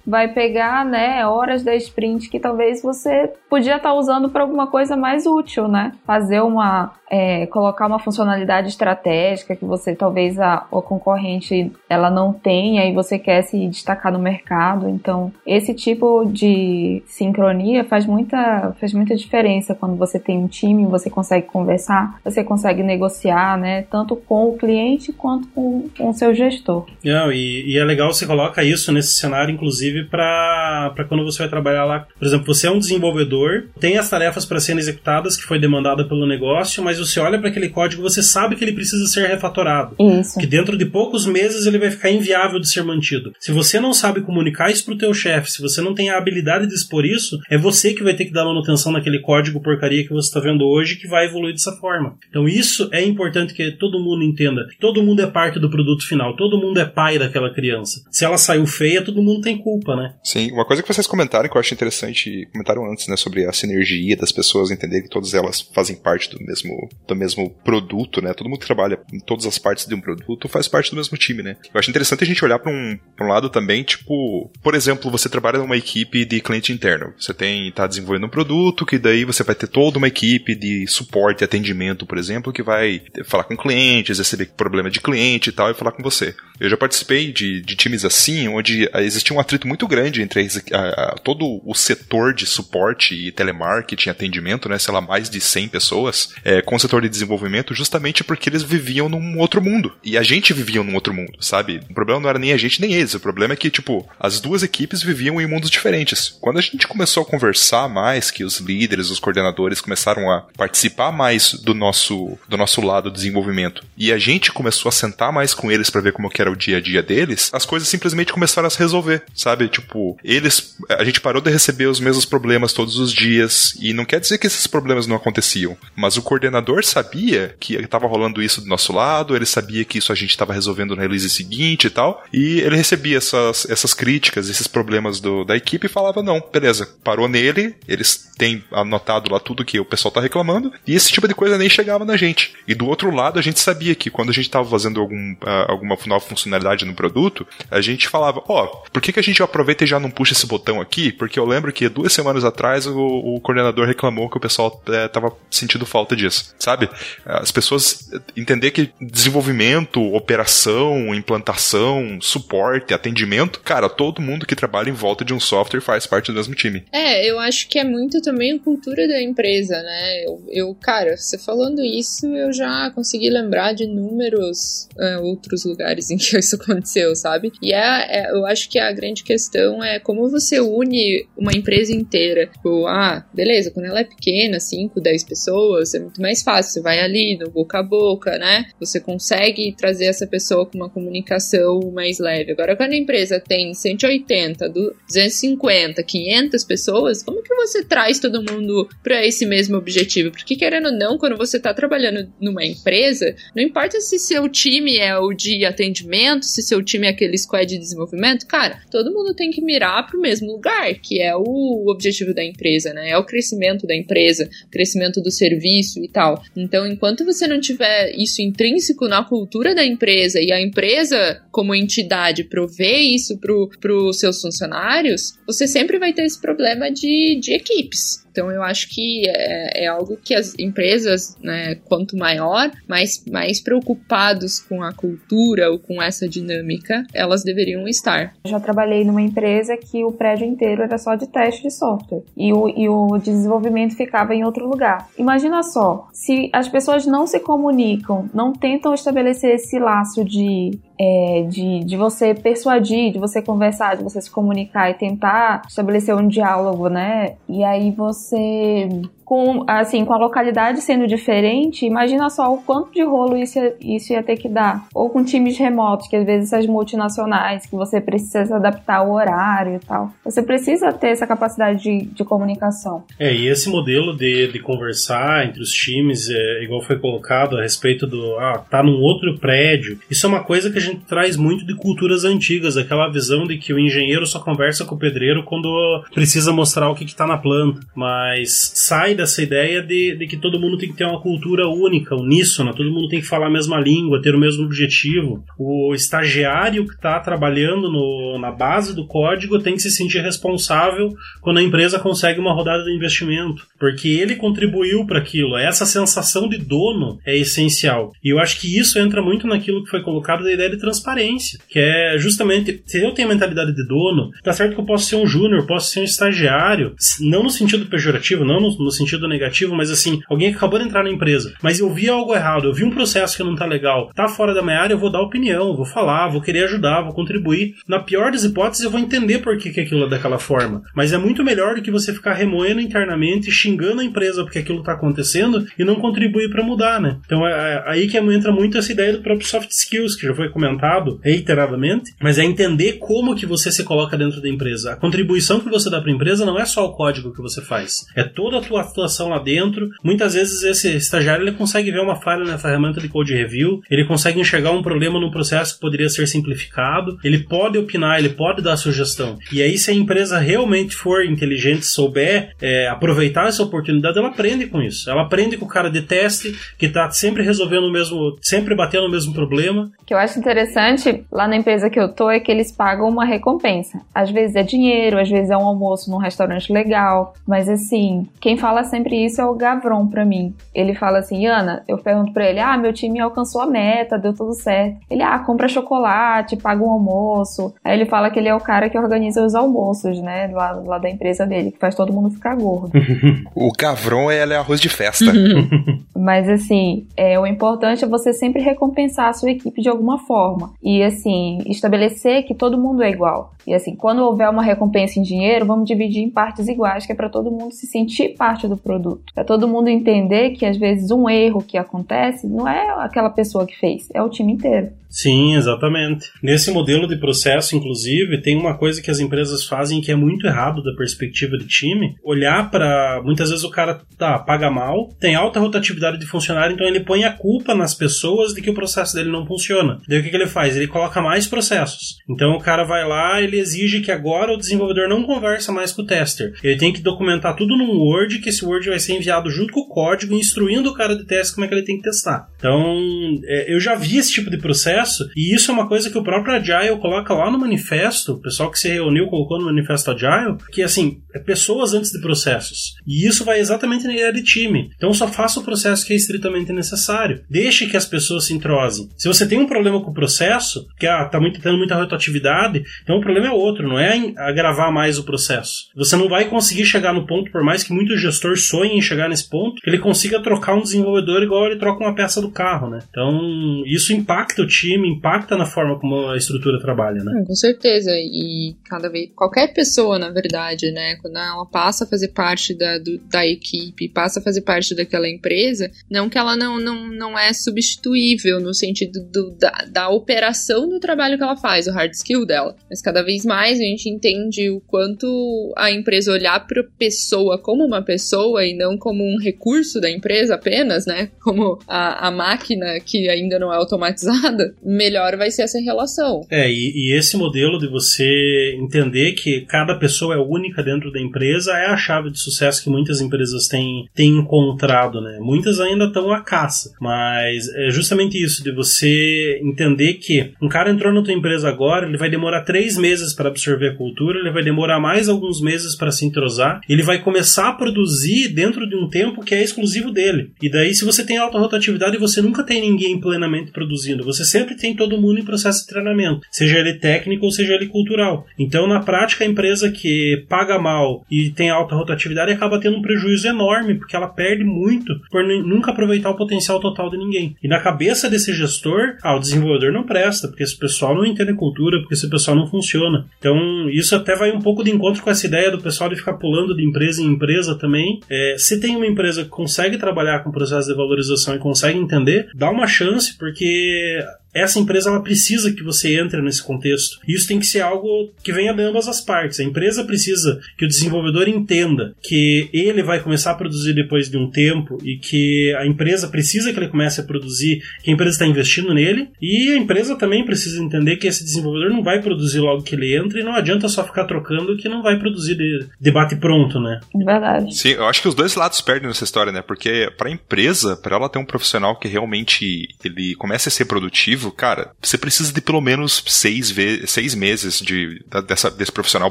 vai pegar, né, horas da sprint que talvez você podia estar tá usando para alguma coisa mais útil, né? Fazer uma é, colocar uma funcionalidade estratégica que você talvez a, a concorrente ela não tenha e você quer se destacar no mercado. Então, esse tipo de sincronia faz muita, faz muita diferença quando você tem um time, você consegue conversar, você consegue negociar, né? Tanto com o cliente quanto com, com o seu gestor. Não, e, e é legal você coloca isso nesse cenário, inclusive, para quando você vai trabalhar lá. Por exemplo, você é um desenvolvedor, tem as tarefas para serem executadas que foi demandada pelo negócio, mas você olha para aquele código, você sabe que ele precisa ser refatorado. Isso. Que dentro de poucos meses ele vai ficar inviável de ser mantido. Se você não sabe comunicar isso pro teu chefe, se você não tem a habilidade de expor isso, é você que vai ter que dar manutenção naquele código porcaria que você está vendo hoje que vai evoluir dessa forma. Então isso é importante que todo mundo entenda. Todo mundo é parte do produto final, todo mundo é pai daquela criança. Se ela saiu feia, todo mundo tem culpa, né? Sim, uma coisa que vocês comentaram que eu acho interessante, comentaram antes, né, sobre a sinergia das pessoas entenderem que todas elas fazem parte do mesmo do mesmo produto, né? Todo mundo que trabalha em todas as partes de um produto faz parte do mesmo time, né? Eu acho interessante a gente olhar para um, um lado também, tipo, por exemplo, você trabalha numa equipe de cliente interno. Você tem tá desenvolvendo um produto que daí você vai ter toda uma equipe de suporte e atendimento, por exemplo, que vai falar com clientes, receber problema de cliente e tal e falar com você. Eu já participei de, de times assim, onde existia um atrito muito grande entre a, a, todo o setor de suporte e telemarketing, atendimento, né? Sei lá, mais de 100 pessoas, é, com o setor de desenvolvimento justamente porque eles viviam num outro mundo. E a gente vivia num outro mundo, sabe? O problema não era nem a gente nem eles. O problema é que, tipo, as duas equipes viviam em mundos diferentes. Quando a gente começou a conversar mais, que os líderes, os coordenadores começaram a participar mais do nosso, do nosso lado do desenvolvimento, e a gente começou a sentar mais com eles para ver como que era o dia a dia deles, as coisas simplesmente começaram se resolver, sabe? Tipo, eles. A gente parou de receber os mesmos problemas todos os dias, e não quer dizer que esses problemas não aconteciam, mas o coordenador sabia que estava rolando isso do nosso lado, ele sabia que isso a gente estava resolvendo na release seguinte e tal, e ele recebia essas, essas críticas, esses problemas do, da equipe e falava: não, beleza, parou nele, eles têm anotado lá tudo que o pessoal tá reclamando, e esse tipo de coisa nem chegava na gente. E do outro lado, a gente sabia que quando a gente estava fazendo algum, uh, alguma nova funcionalidade no produto, a gente falava, ó, oh, por que, que a gente aproveita e já não puxa esse botão aqui? Porque eu lembro que duas semanas atrás o, o coordenador reclamou que o pessoal é, tava sentindo falta disso, sabe? As pessoas entender que desenvolvimento, operação, implantação, suporte, atendimento, cara, todo mundo que trabalha em volta de um software faz parte do mesmo time. É, eu acho que é muito também a cultura da empresa, né? Eu, eu cara, você falando isso, eu já consegui lembrar de inúmeros uh, outros lugares em que isso aconteceu, sabe? E é, é, eu acho que a grande questão é como você une uma empresa inteira. Tipo, ah, beleza, quando ela é pequena, 5, 10 pessoas, é muito mais fácil. Você vai ali no boca a boca, né? Você consegue trazer essa pessoa com uma comunicação mais leve. Agora, quando a empresa tem 180, 250, 500 pessoas, como que você traz todo mundo para esse mesmo objetivo? Porque, querendo ou não, quando você está trabalhando numa empresa, não importa se seu time é o de atendimento, se seu time é aquele squad de desenvolvimento, cara, todo mundo tem que mirar para o mesmo lugar, que é o objetivo da empresa, né? É o crescimento da empresa, crescimento do serviço e tal. Então, enquanto você não tiver isso intrínseco na cultura da empresa e a empresa, como entidade, prover isso para os seus funcionários, você sempre vai ter esse problema de, de equipes. Então eu acho que é, é algo que as empresas, né, quanto maior, mais, mais preocupados com a cultura ou com essa dinâmica, elas deveriam estar. Já trabalhei numa empresa que o prédio inteiro era só de teste de software e o, e o desenvolvimento ficava em outro lugar. Imagina só, se as pessoas não se comunicam, não tentam estabelecer esse laço de é, de, de você persuadir, de você conversar, de você se comunicar e tentar estabelecer um diálogo, né? E aí você Same. Com, assim, com a localidade sendo diferente, imagina só o quanto de rolo isso ia, isso ia ter que dar. Ou com times remotos, que às vezes essas multinacionais, que você precisa se adaptar ao horário e tal. Você precisa ter essa capacidade de, de comunicação. É, e esse modelo de, de conversar entre os times, é, igual foi colocado a respeito do, ah, tá num outro prédio, isso é uma coisa que a gente traz muito de culturas antigas, aquela visão de que o engenheiro só conversa com o pedreiro quando precisa mostrar o que, que tá na planta. Mas sai dessa ideia de, de que todo mundo tem que ter uma cultura única, uníssona, todo mundo tem que falar a mesma língua, ter o mesmo objetivo. O estagiário que está trabalhando no, na base do código tem que se sentir responsável quando a empresa consegue uma rodada de investimento, porque ele contribuiu para aquilo. Essa sensação de dono é essencial. E eu acho que isso entra muito naquilo que foi colocado da ideia de transparência, que é justamente se eu tenho a mentalidade de dono, tá certo que eu posso ser um júnior, posso ser um estagiário, não no sentido pejorativo, não no, no sentido sentido negativo, mas assim, alguém que acabou de entrar na empresa, mas eu vi algo errado, eu vi um processo que não tá legal, tá fora da minha área, eu vou dar opinião, vou falar, vou querer ajudar, vou contribuir. Na pior das hipóteses, eu vou entender por que, que aquilo é daquela forma. Mas é muito melhor do que você ficar remoendo internamente, xingando a empresa porque aquilo tá acontecendo e não contribuir para mudar, né? Então é, é aí que entra muito essa ideia do próprio soft skills, que já foi comentado reiteradamente, mas é entender como que você se coloca dentro da empresa. A contribuição que você dá para a empresa não é só o código que você faz, é toda a tua situação lá dentro. Muitas vezes esse estagiário ele consegue ver uma falha na ferramenta de code review, ele consegue enxergar um problema no processo que poderia ser simplificado, ele pode opinar, ele pode dar sugestão. E aí, se a empresa realmente for inteligente, souber é, aproveitar essa oportunidade, ela aprende com isso. Ela aprende com o cara de teste que está sempre resolvendo o mesmo, sempre batendo o mesmo problema. O que eu acho interessante lá na empresa que eu tô é que eles pagam uma recompensa. Às vezes é dinheiro, às vezes é um almoço num restaurante legal, mas assim, quem fala sempre isso é o Gavron para mim. Ele fala assim, Ana, eu pergunto para ele, ah, meu time alcançou a meta, deu tudo certo. Ele, ah, compra chocolate, paga um almoço. Aí ele fala que ele é o cara que organiza os almoços, né, lá, lá da empresa dele, que faz todo mundo ficar gordo. o Gavron, ele é arroz de festa. Mas assim, é, o importante é você sempre recompensar a sua equipe de alguma forma. E assim, estabelecer que todo mundo é igual. E assim, quando houver uma recompensa em dinheiro, vamos dividir em partes iguais, que é para todo mundo se sentir parte do produto. Para todo mundo entender que às vezes um erro que acontece não é aquela pessoa que fez, é o time inteiro. Sim, exatamente. Nesse modelo de processo, inclusive, tem uma coisa que as empresas fazem que é muito errado da perspectiva de time. Olhar para muitas vezes o cara tá paga mal, tem alta rotatividade de funcionário, então ele põe a culpa nas pessoas de que o processo dele não funciona. Daí o que, que ele faz? Ele coloca mais processos. Então o cara vai lá, ele exige que agora o desenvolvedor não conversa mais com o tester. Ele tem que documentar tudo num Word, que esse Word vai ser enviado junto com o código, instruindo o cara de teste como é que ele tem que testar. Então, é, eu já vi esse tipo de processo, e isso é uma coisa que o próprio Agile coloca lá no manifesto, o pessoal que se reuniu colocou no manifesto Agile, que assim, é pessoas antes de processos. E isso vai exatamente na ideia de time. Então só faça o processo que é estritamente necessário. Deixe que as pessoas se entrosem. Se você tem um problema com o processo, que ah, tá muito, tendo muita rotatividade, então o problema é outro, não é agravar mais o processo. Você não vai conseguir chegar no ponto, por mais que muito gestor sonhe em chegar nesse ponto, que ele consiga trocar um desenvolvedor igual ele troca uma peça do carro, né? Então, isso impacta o time, impacta na forma como a estrutura trabalha, né? Com certeza. E cada vez, qualquer pessoa, na verdade, né, quando ela passa a fazer parte da, do, da equipe, passa a fazer parte daquela empresa, não que ela não, não, não é substituível no sentido do, da, da operação do trabalho que ela faz, o hard skill dela. Mas cada vez mais a gente entende o quanto a empresa olhar para a pessoa como uma pessoa e não como um recurso da empresa apenas, né? Como a, a máquina que ainda não é automatizada, melhor vai ser essa relação. É, e, e esse modelo de você entender que cada pessoa é única dentro da empresa é a chave de sucesso que muitas empresas têm, têm encontrado, né? Muitas ainda estão à caça, mas é justamente isso, de você entender que um cara entrou na tua empresa agora, ele vai demorar três meses para absorver a cultura, ele vai demorar mais alguns meses para se entrosar, ele vai começar a produzir dentro de um tempo que é exclusivo dele. E daí, se você tem alta rotatividade, você nunca tem ninguém plenamente produzindo, você sempre tem todo mundo em processo de treinamento, seja ele técnico ou seja ele cultural. Então, na prática, a empresa que paga mal e tem alta rotatividade acaba tendo um prejuízo enorme, porque ela perde muito por nunca aproveitar o potencial total de ninguém. E na cabeça desse gestor, ah, o desenvolvedor não presta, porque esse pessoal não entende cultura, porque esse pessoal não funciona. Então, isso até vai um pouco de encontro com essa ideia do pessoal de ficar pulando de empresa em empresa também. É, se tem uma empresa que consegue trabalhar com processo de valorização e consegue entender, dá uma chance, porque essa empresa ela precisa que você entre nesse contexto. Isso tem que ser algo que venha de ambas as partes. A empresa precisa que o desenvolvedor entenda que ele vai começar a produzir depois de um tempo e que a empresa precisa que ele comece a produzir, que a empresa está investindo nele. E a empresa também precisa entender que esse desenvolvedor não vai produzir logo que ele entra e não adianta só ficar trocando que não vai produzir de debate pronto, né? Verdade. Sim, eu acho que os dois lados perdem nessa história, né? Porque para a empresa, para ela ter um profissional que realmente ele comece a ser produtivo cara, você precisa de pelo menos seis, seis meses de, dessa, desse profissional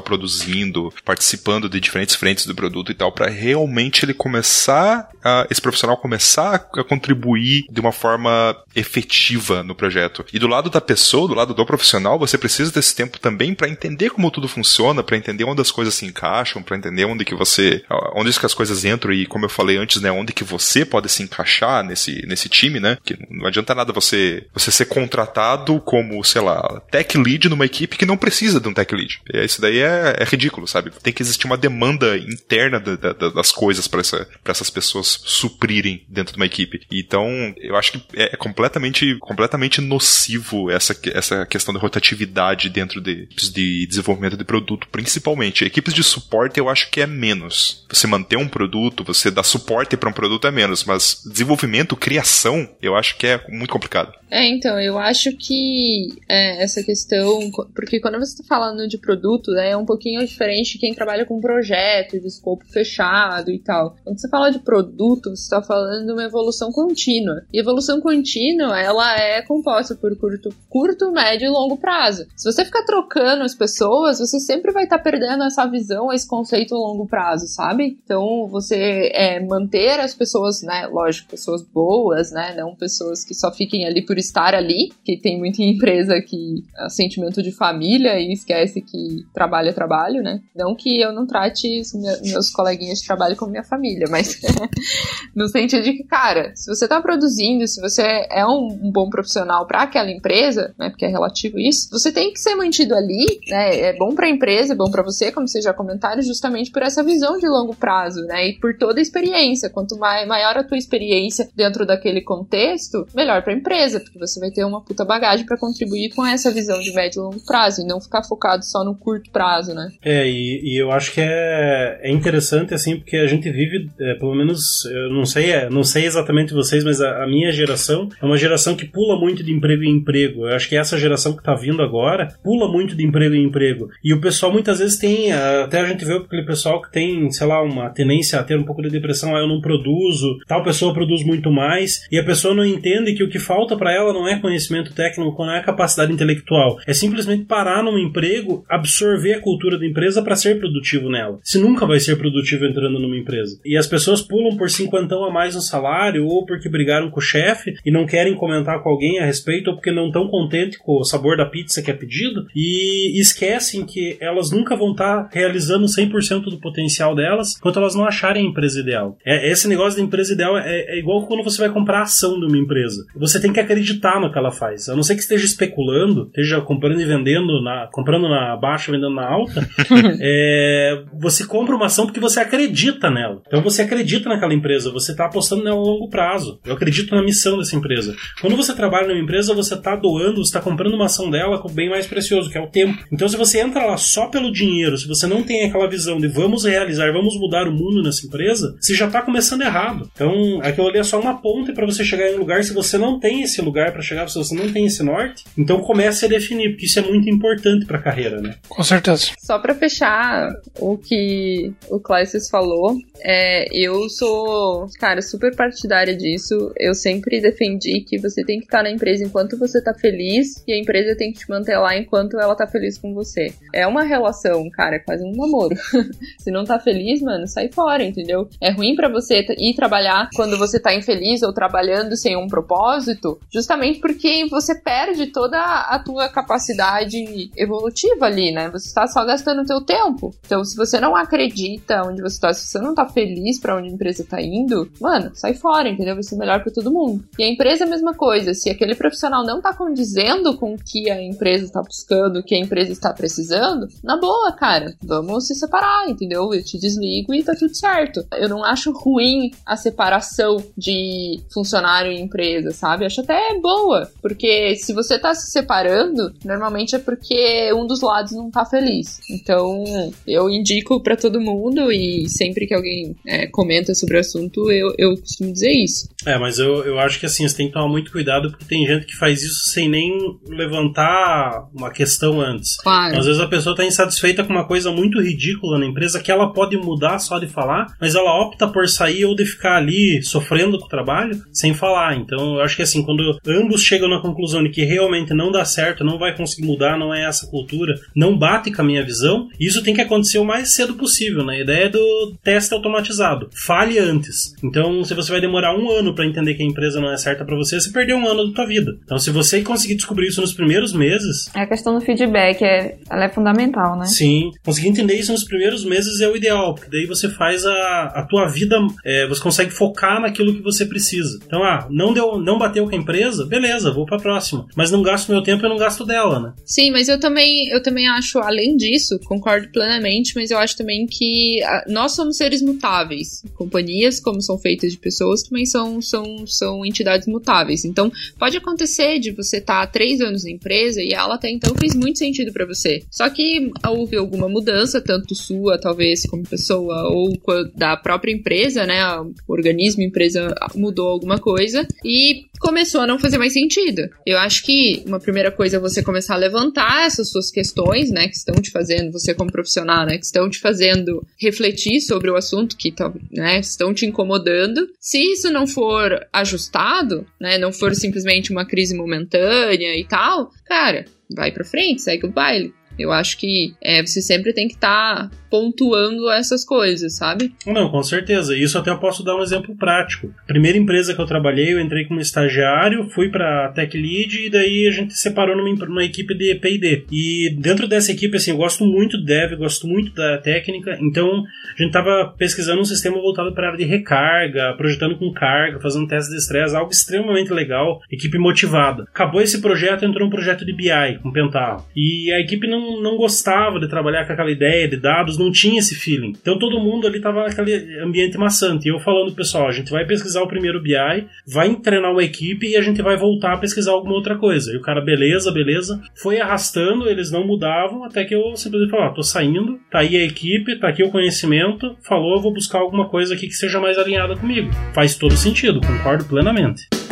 produzindo, participando de diferentes frentes do produto e tal, para realmente ele começar, a, esse profissional começar a contribuir de uma forma efetiva no projeto. E do lado da pessoa, do lado do profissional, você precisa desse tempo também para entender como tudo funciona, para entender onde as coisas se encaixam, para entender onde que você, onde que as coisas entram e como eu falei antes, né, onde que você pode se encaixar nesse, nesse time, né? Que não adianta nada você você ser contratado como, sei lá, tech lead numa equipe que não precisa de um tech lead. Isso daí é, é ridículo, sabe? Tem que existir uma demanda interna da, da, das coisas para essa, essas pessoas suprirem dentro de uma equipe. Então, eu acho que é, é completamente, completamente nocivo essa, essa questão da rotatividade dentro de, de desenvolvimento de produto, principalmente. Equipes de suporte eu acho que é menos. Você manter um produto, você dar suporte para um produto é menos, mas desenvolvimento, criação, eu acho que é muito complicado. É, então, eu acho que é, essa questão, porque quando você está falando de produto, né, é um pouquinho diferente de quem trabalha com projeto, de escopo fechado e tal. Quando você fala de produto, você está falando de uma evolução contínua. E evolução contínua, ela é composta por curto, curto, médio e longo prazo. Se você ficar trocando as pessoas, você sempre vai estar tá perdendo essa visão, esse conceito longo prazo, sabe? Então, você é, manter as pessoas, né, lógico, pessoas boas, né, não pessoas que só fiquem ali por estar ali, que tem muita empresa que é sentimento de família e esquece que trabalho é trabalho, né? Não que eu não trate os meus coleguinhas de trabalho como minha família, mas no sentido de que, cara, se você tá produzindo, se você é um, bom profissional para aquela empresa, né? Porque é relativo isso, você tem que ser mantido ali, né? É bom para a empresa, é bom para você, como vocês já comentaram, justamente por essa visão de longo prazo, né? E por toda a experiência. Quanto maior a tua experiência dentro daquele contexto, melhor para a empresa, porque você vai ter trazer uma puta bagagem para contribuir com essa visão de médio e longo prazo e não ficar focado só no curto prazo, né? É, e, e eu acho que é, é interessante, assim, porque a gente vive, é, pelo menos, eu não sei, é, não sei exatamente vocês, mas a, a, minha geração é uma geração que pula muito de emprego em emprego. Eu acho que essa geração que tá vindo agora pula muito de emprego em emprego. E o pessoal muitas vezes tem, até a gente vê aquele pessoal que tem, sei lá, uma tendência a ter um pouco de depressão, ah, eu não produzo, tal pessoa produz muito mais, e a pessoa não entende que o que falta para ela não é conhecimento técnico, não é capacidade intelectual, é simplesmente parar num emprego, absorver a cultura da empresa para ser produtivo nela. Se nunca vai ser produtivo entrando numa empresa. E as pessoas pulam por cinquentão a mais no salário, ou porque brigaram com o chefe e não querem comentar com alguém a respeito, ou porque não estão contentes com o sabor da pizza que é pedido, e esquecem que elas nunca vão estar tá realizando 100% do potencial delas enquanto elas não acharem a empresa ideal. É, esse negócio da empresa ideal é, é igual quando você vai comprar ação de uma empresa. Você tem que acreditar no que ela faz. A não ser que esteja especulando, esteja comprando e vendendo, na, comprando na baixa, vendendo na alta, é, você compra uma ação porque você acredita nela. Então você acredita naquela empresa, você está apostando nela a longo prazo. Eu acredito na missão dessa empresa. Quando você trabalha numa empresa, você está doando, você está comprando uma ação dela com o bem mais precioso, que é o tempo. Então se você entra lá só pelo dinheiro, se você não tem aquela visão de vamos realizar, vamos mudar o mundo nessa empresa, você já está começando errado. Então aquilo ali é só uma ponte para você chegar em um lugar. Se você não tem esse lugar para chegar, se você não tem esse norte, então comece a definir, porque isso é muito importante para a carreira, né? Com certeza. Só para fechar o que o Classes falou, é, eu sou, cara, super partidária disso. Eu sempre defendi que você tem que estar na empresa enquanto você tá feliz e a empresa tem que te manter lá enquanto ela tá feliz com você. É uma relação, cara, é quase um namoro. Se não tá feliz, mano, sai fora, entendeu? É ruim para você ir trabalhar quando você tá infeliz ou trabalhando sem um propósito, justamente porque você perde toda a tua capacidade evolutiva ali, né? Você está só gastando o teu tempo. Então, se você não acredita onde você está, se você não tá feliz para onde a empresa tá indo, mano, sai fora, entendeu? Vai ser melhor para todo mundo. E a empresa é a mesma coisa. Se aquele profissional não tá condizendo com o que a empresa está buscando, o que a empresa está precisando, na boa, cara, vamos se separar, entendeu? Eu te desligo e tá tudo certo. Eu não acho ruim a separação de funcionário e empresa, sabe? Acho até boa, porque se você tá se separando, normalmente é porque um dos lados não tá feliz. Então, eu indico para todo mundo e sempre que alguém é, comenta sobre o assunto, eu, eu costumo dizer isso. É, mas eu, eu acho que assim, você tem que tomar muito cuidado porque tem gente que faz isso sem nem levantar uma questão antes. Claro. Então, às vezes a pessoa tá insatisfeita com uma coisa muito ridícula na empresa que ela pode mudar só de falar, mas ela opta por sair ou de ficar ali sofrendo com o trabalho sem falar. Então, eu acho que assim, quando ambos chegam na conclusão de que realmente não dá certo, não vai conseguir mudar, não é essa cultura, não bate com a minha visão, isso tem que acontecer o mais cedo possível, né? A ideia é do teste automatizado. Fale antes. Então, se você vai demorar um ano para entender que a empresa não é certa para você, você perdeu um ano da tua vida. Então, se você conseguir descobrir isso nos primeiros meses... É a questão do feedback, é, ela é fundamental, né? Sim. Conseguir entender isso nos primeiros meses é o ideal, porque daí você faz a, a tua vida, é, você consegue focar naquilo que você precisa. Então, ah, não deu, não bateu com a empresa, beleza, vou pra próxima. Mas não gasto meu tempo e não gasto dela, né? Sim, mas eu também, eu também acho, além disso, concordo plenamente, mas eu acho também que a, nós somos seres mutáveis. Companhias, como são feitas de pessoas, também são, são, são entidades mutáveis. Então, pode acontecer de você estar tá há três anos na empresa e ela até então fez muito sentido para você. Só que houve alguma mudança, tanto sua, talvez, como pessoa, ou da própria empresa, né? O organismo, empresa mudou alguma coisa e começou a não fazer mais sentido. Eu acho que uma primeira coisa é você começar a levantar essas suas questões, né, que estão te fazendo, você como profissional, né, que estão te fazendo refletir sobre o assunto que né, estão te incomodando. Se isso não for ajustado, né, não for simplesmente uma crise momentânea e tal, cara, vai pra frente, segue o baile. Eu acho que é, você sempre tem que estar tá pontuando essas coisas, sabe? Não, com certeza. Isso até eu posso dar um exemplo prático. Primeira empresa que eu trabalhei, eu entrei como estagiário, fui para Tech Lead e daí a gente separou numa, numa equipe de P&D. E dentro dessa equipe, assim, eu gosto muito do dev, gosto muito da técnica, então a gente tava pesquisando um sistema voltado para área de recarga, projetando com carga, fazendo testes de estresse, algo extremamente legal, equipe motivada. Acabou esse projeto, entrou um projeto de BI com Pentaho. E a equipe não não, gostava de trabalhar com aquela ideia de dados, não tinha esse feeling. Então todo mundo ali tava naquele ambiente maçante. E eu falando pessoal, a gente vai pesquisar o primeiro BI, vai treinar uma equipe e a gente vai voltar a pesquisar alguma outra coisa. E o cara, beleza, beleza. Foi arrastando, eles não mudavam, até que eu simplesmente falei, ó, tô saindo, tá aí a equipe, tá aqui o conhecimento, falou, eu vou buscar alguma coisa aqui que seja mais alinhada comigo. Faz todo sentido, concordo plenamente.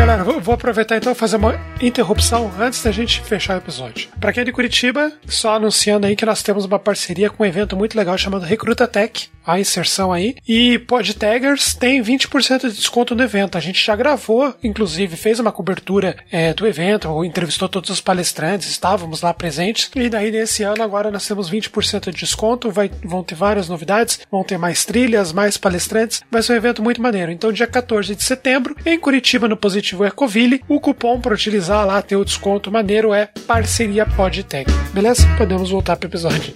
Galera, vou aproveitar então fazer uma interrupção antes da gente fechar o episódio. Para quem é de Curitiba, só anunciando aí que nós temos uma parceria com um evento muito legal chamado Recruta Tech, a inserção aí. E PodTaggers tem 20% de desconto no evento. A gente já gravou, inclusive, fez uma cobertura é, do evento, entrevistou todos os palestrantes, estávamos lá presentes. E daí, nesse ano, agora nós temos 20% de desconto. Vai, vão ter várias novidades, vão ter mais trilhas, mais palestrantes. Vai ser um evento muito maneiro. Então, dia 14 de setembro, em Curitiba, no Positivo Ecoville, o cupom para utilizar lá, ter o desconto maneiro é Parceria PodTag. Beleza? Podemos voltar para o episódio.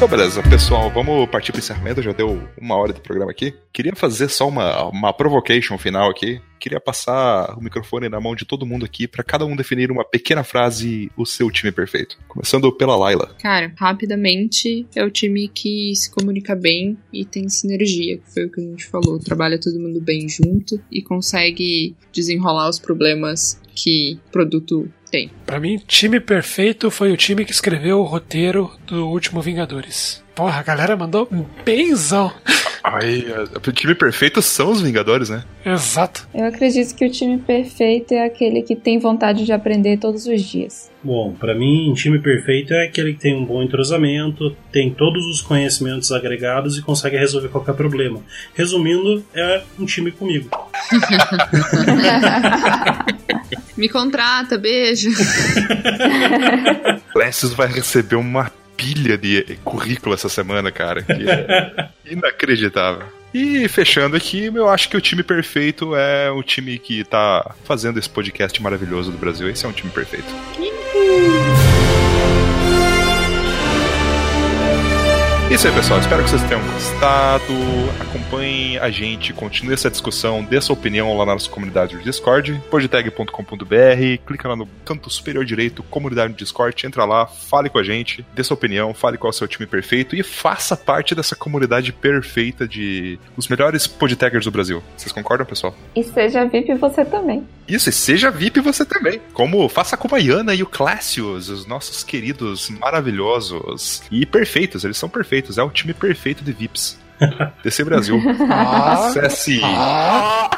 Então, beleza, pessoal, vamos partir para o encerramento. Já deu uma hora de programa aqui. Queria fazer só uma, uma provocation final aqui. Queria passar o microfone na mão de todo mundo aqui para cada um definir uma pequena frase, o seu time perfeito. Começando pela Laila. Cara, rapidamente é o time que se comunica bem e tem sinergia, que foi o que a gente falou. Trabalha todo mundo bem junto e consegue desenrolar os problemas que produto tem. Para mim, time perfeito foi o time que escreveu o roteiro do último Vingadores. Porra, a galera mandou benzão. Aí, o time perfeito são os Vingadores, né? Exato. Eu acredito que o time perfeito é aquele que tem vontade de aprender todos os dias. Bom, para mim, um time perfeito é aquele que tem um bom entrosamento, tem todos os conhecimentos agregados e consegue resolver qualquer problema. Resumindo, é um time comigo. Me contrata, beijo. Clécio vai receber uma pilha de currículo essa semana, cara. Que é inacreditável. E fechando aqui, eu acho que o time perfeito é o time que tá fazendo esse podcast maravilhoso do Brasil. Esse é um time perfeito. Isso aí, pessoal. Espero que vocês tenham gostado. Acompanhe a gente, continue essa discussão, dê sua opinião lá na nossa comunidade do Discord, podtag.com.br. Clica lá no canto superior direito, comunidade do Discord, entra lá, fale com a gente, dê sua opinião, fale qual é o seu time perfeito e faça parte dessa comunidade perfeita de os melhores podtaggers do Brasil. Vocês concordam, pessoal? E seja VIP você também. Isso, e seja VIP você também. Como faça como a Iana e o Clássios, os nossos queridos maravilhosos e perfeitos, eles são perfeitos. É o time perfeito de VIPs. DC Brasil. Acesse. Ah,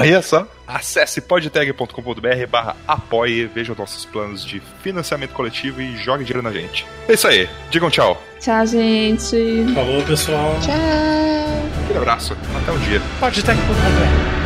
olha só. Acesse podtag.com.br barra apoie, veja os nossos planos de financiamento coletivo e jogue dinheiro na gente. É isso aí. Digam tchau. Tchau, gente. Falou, pessoal. Tchau. Aquele abraço. Até um dia. Podtech.com.br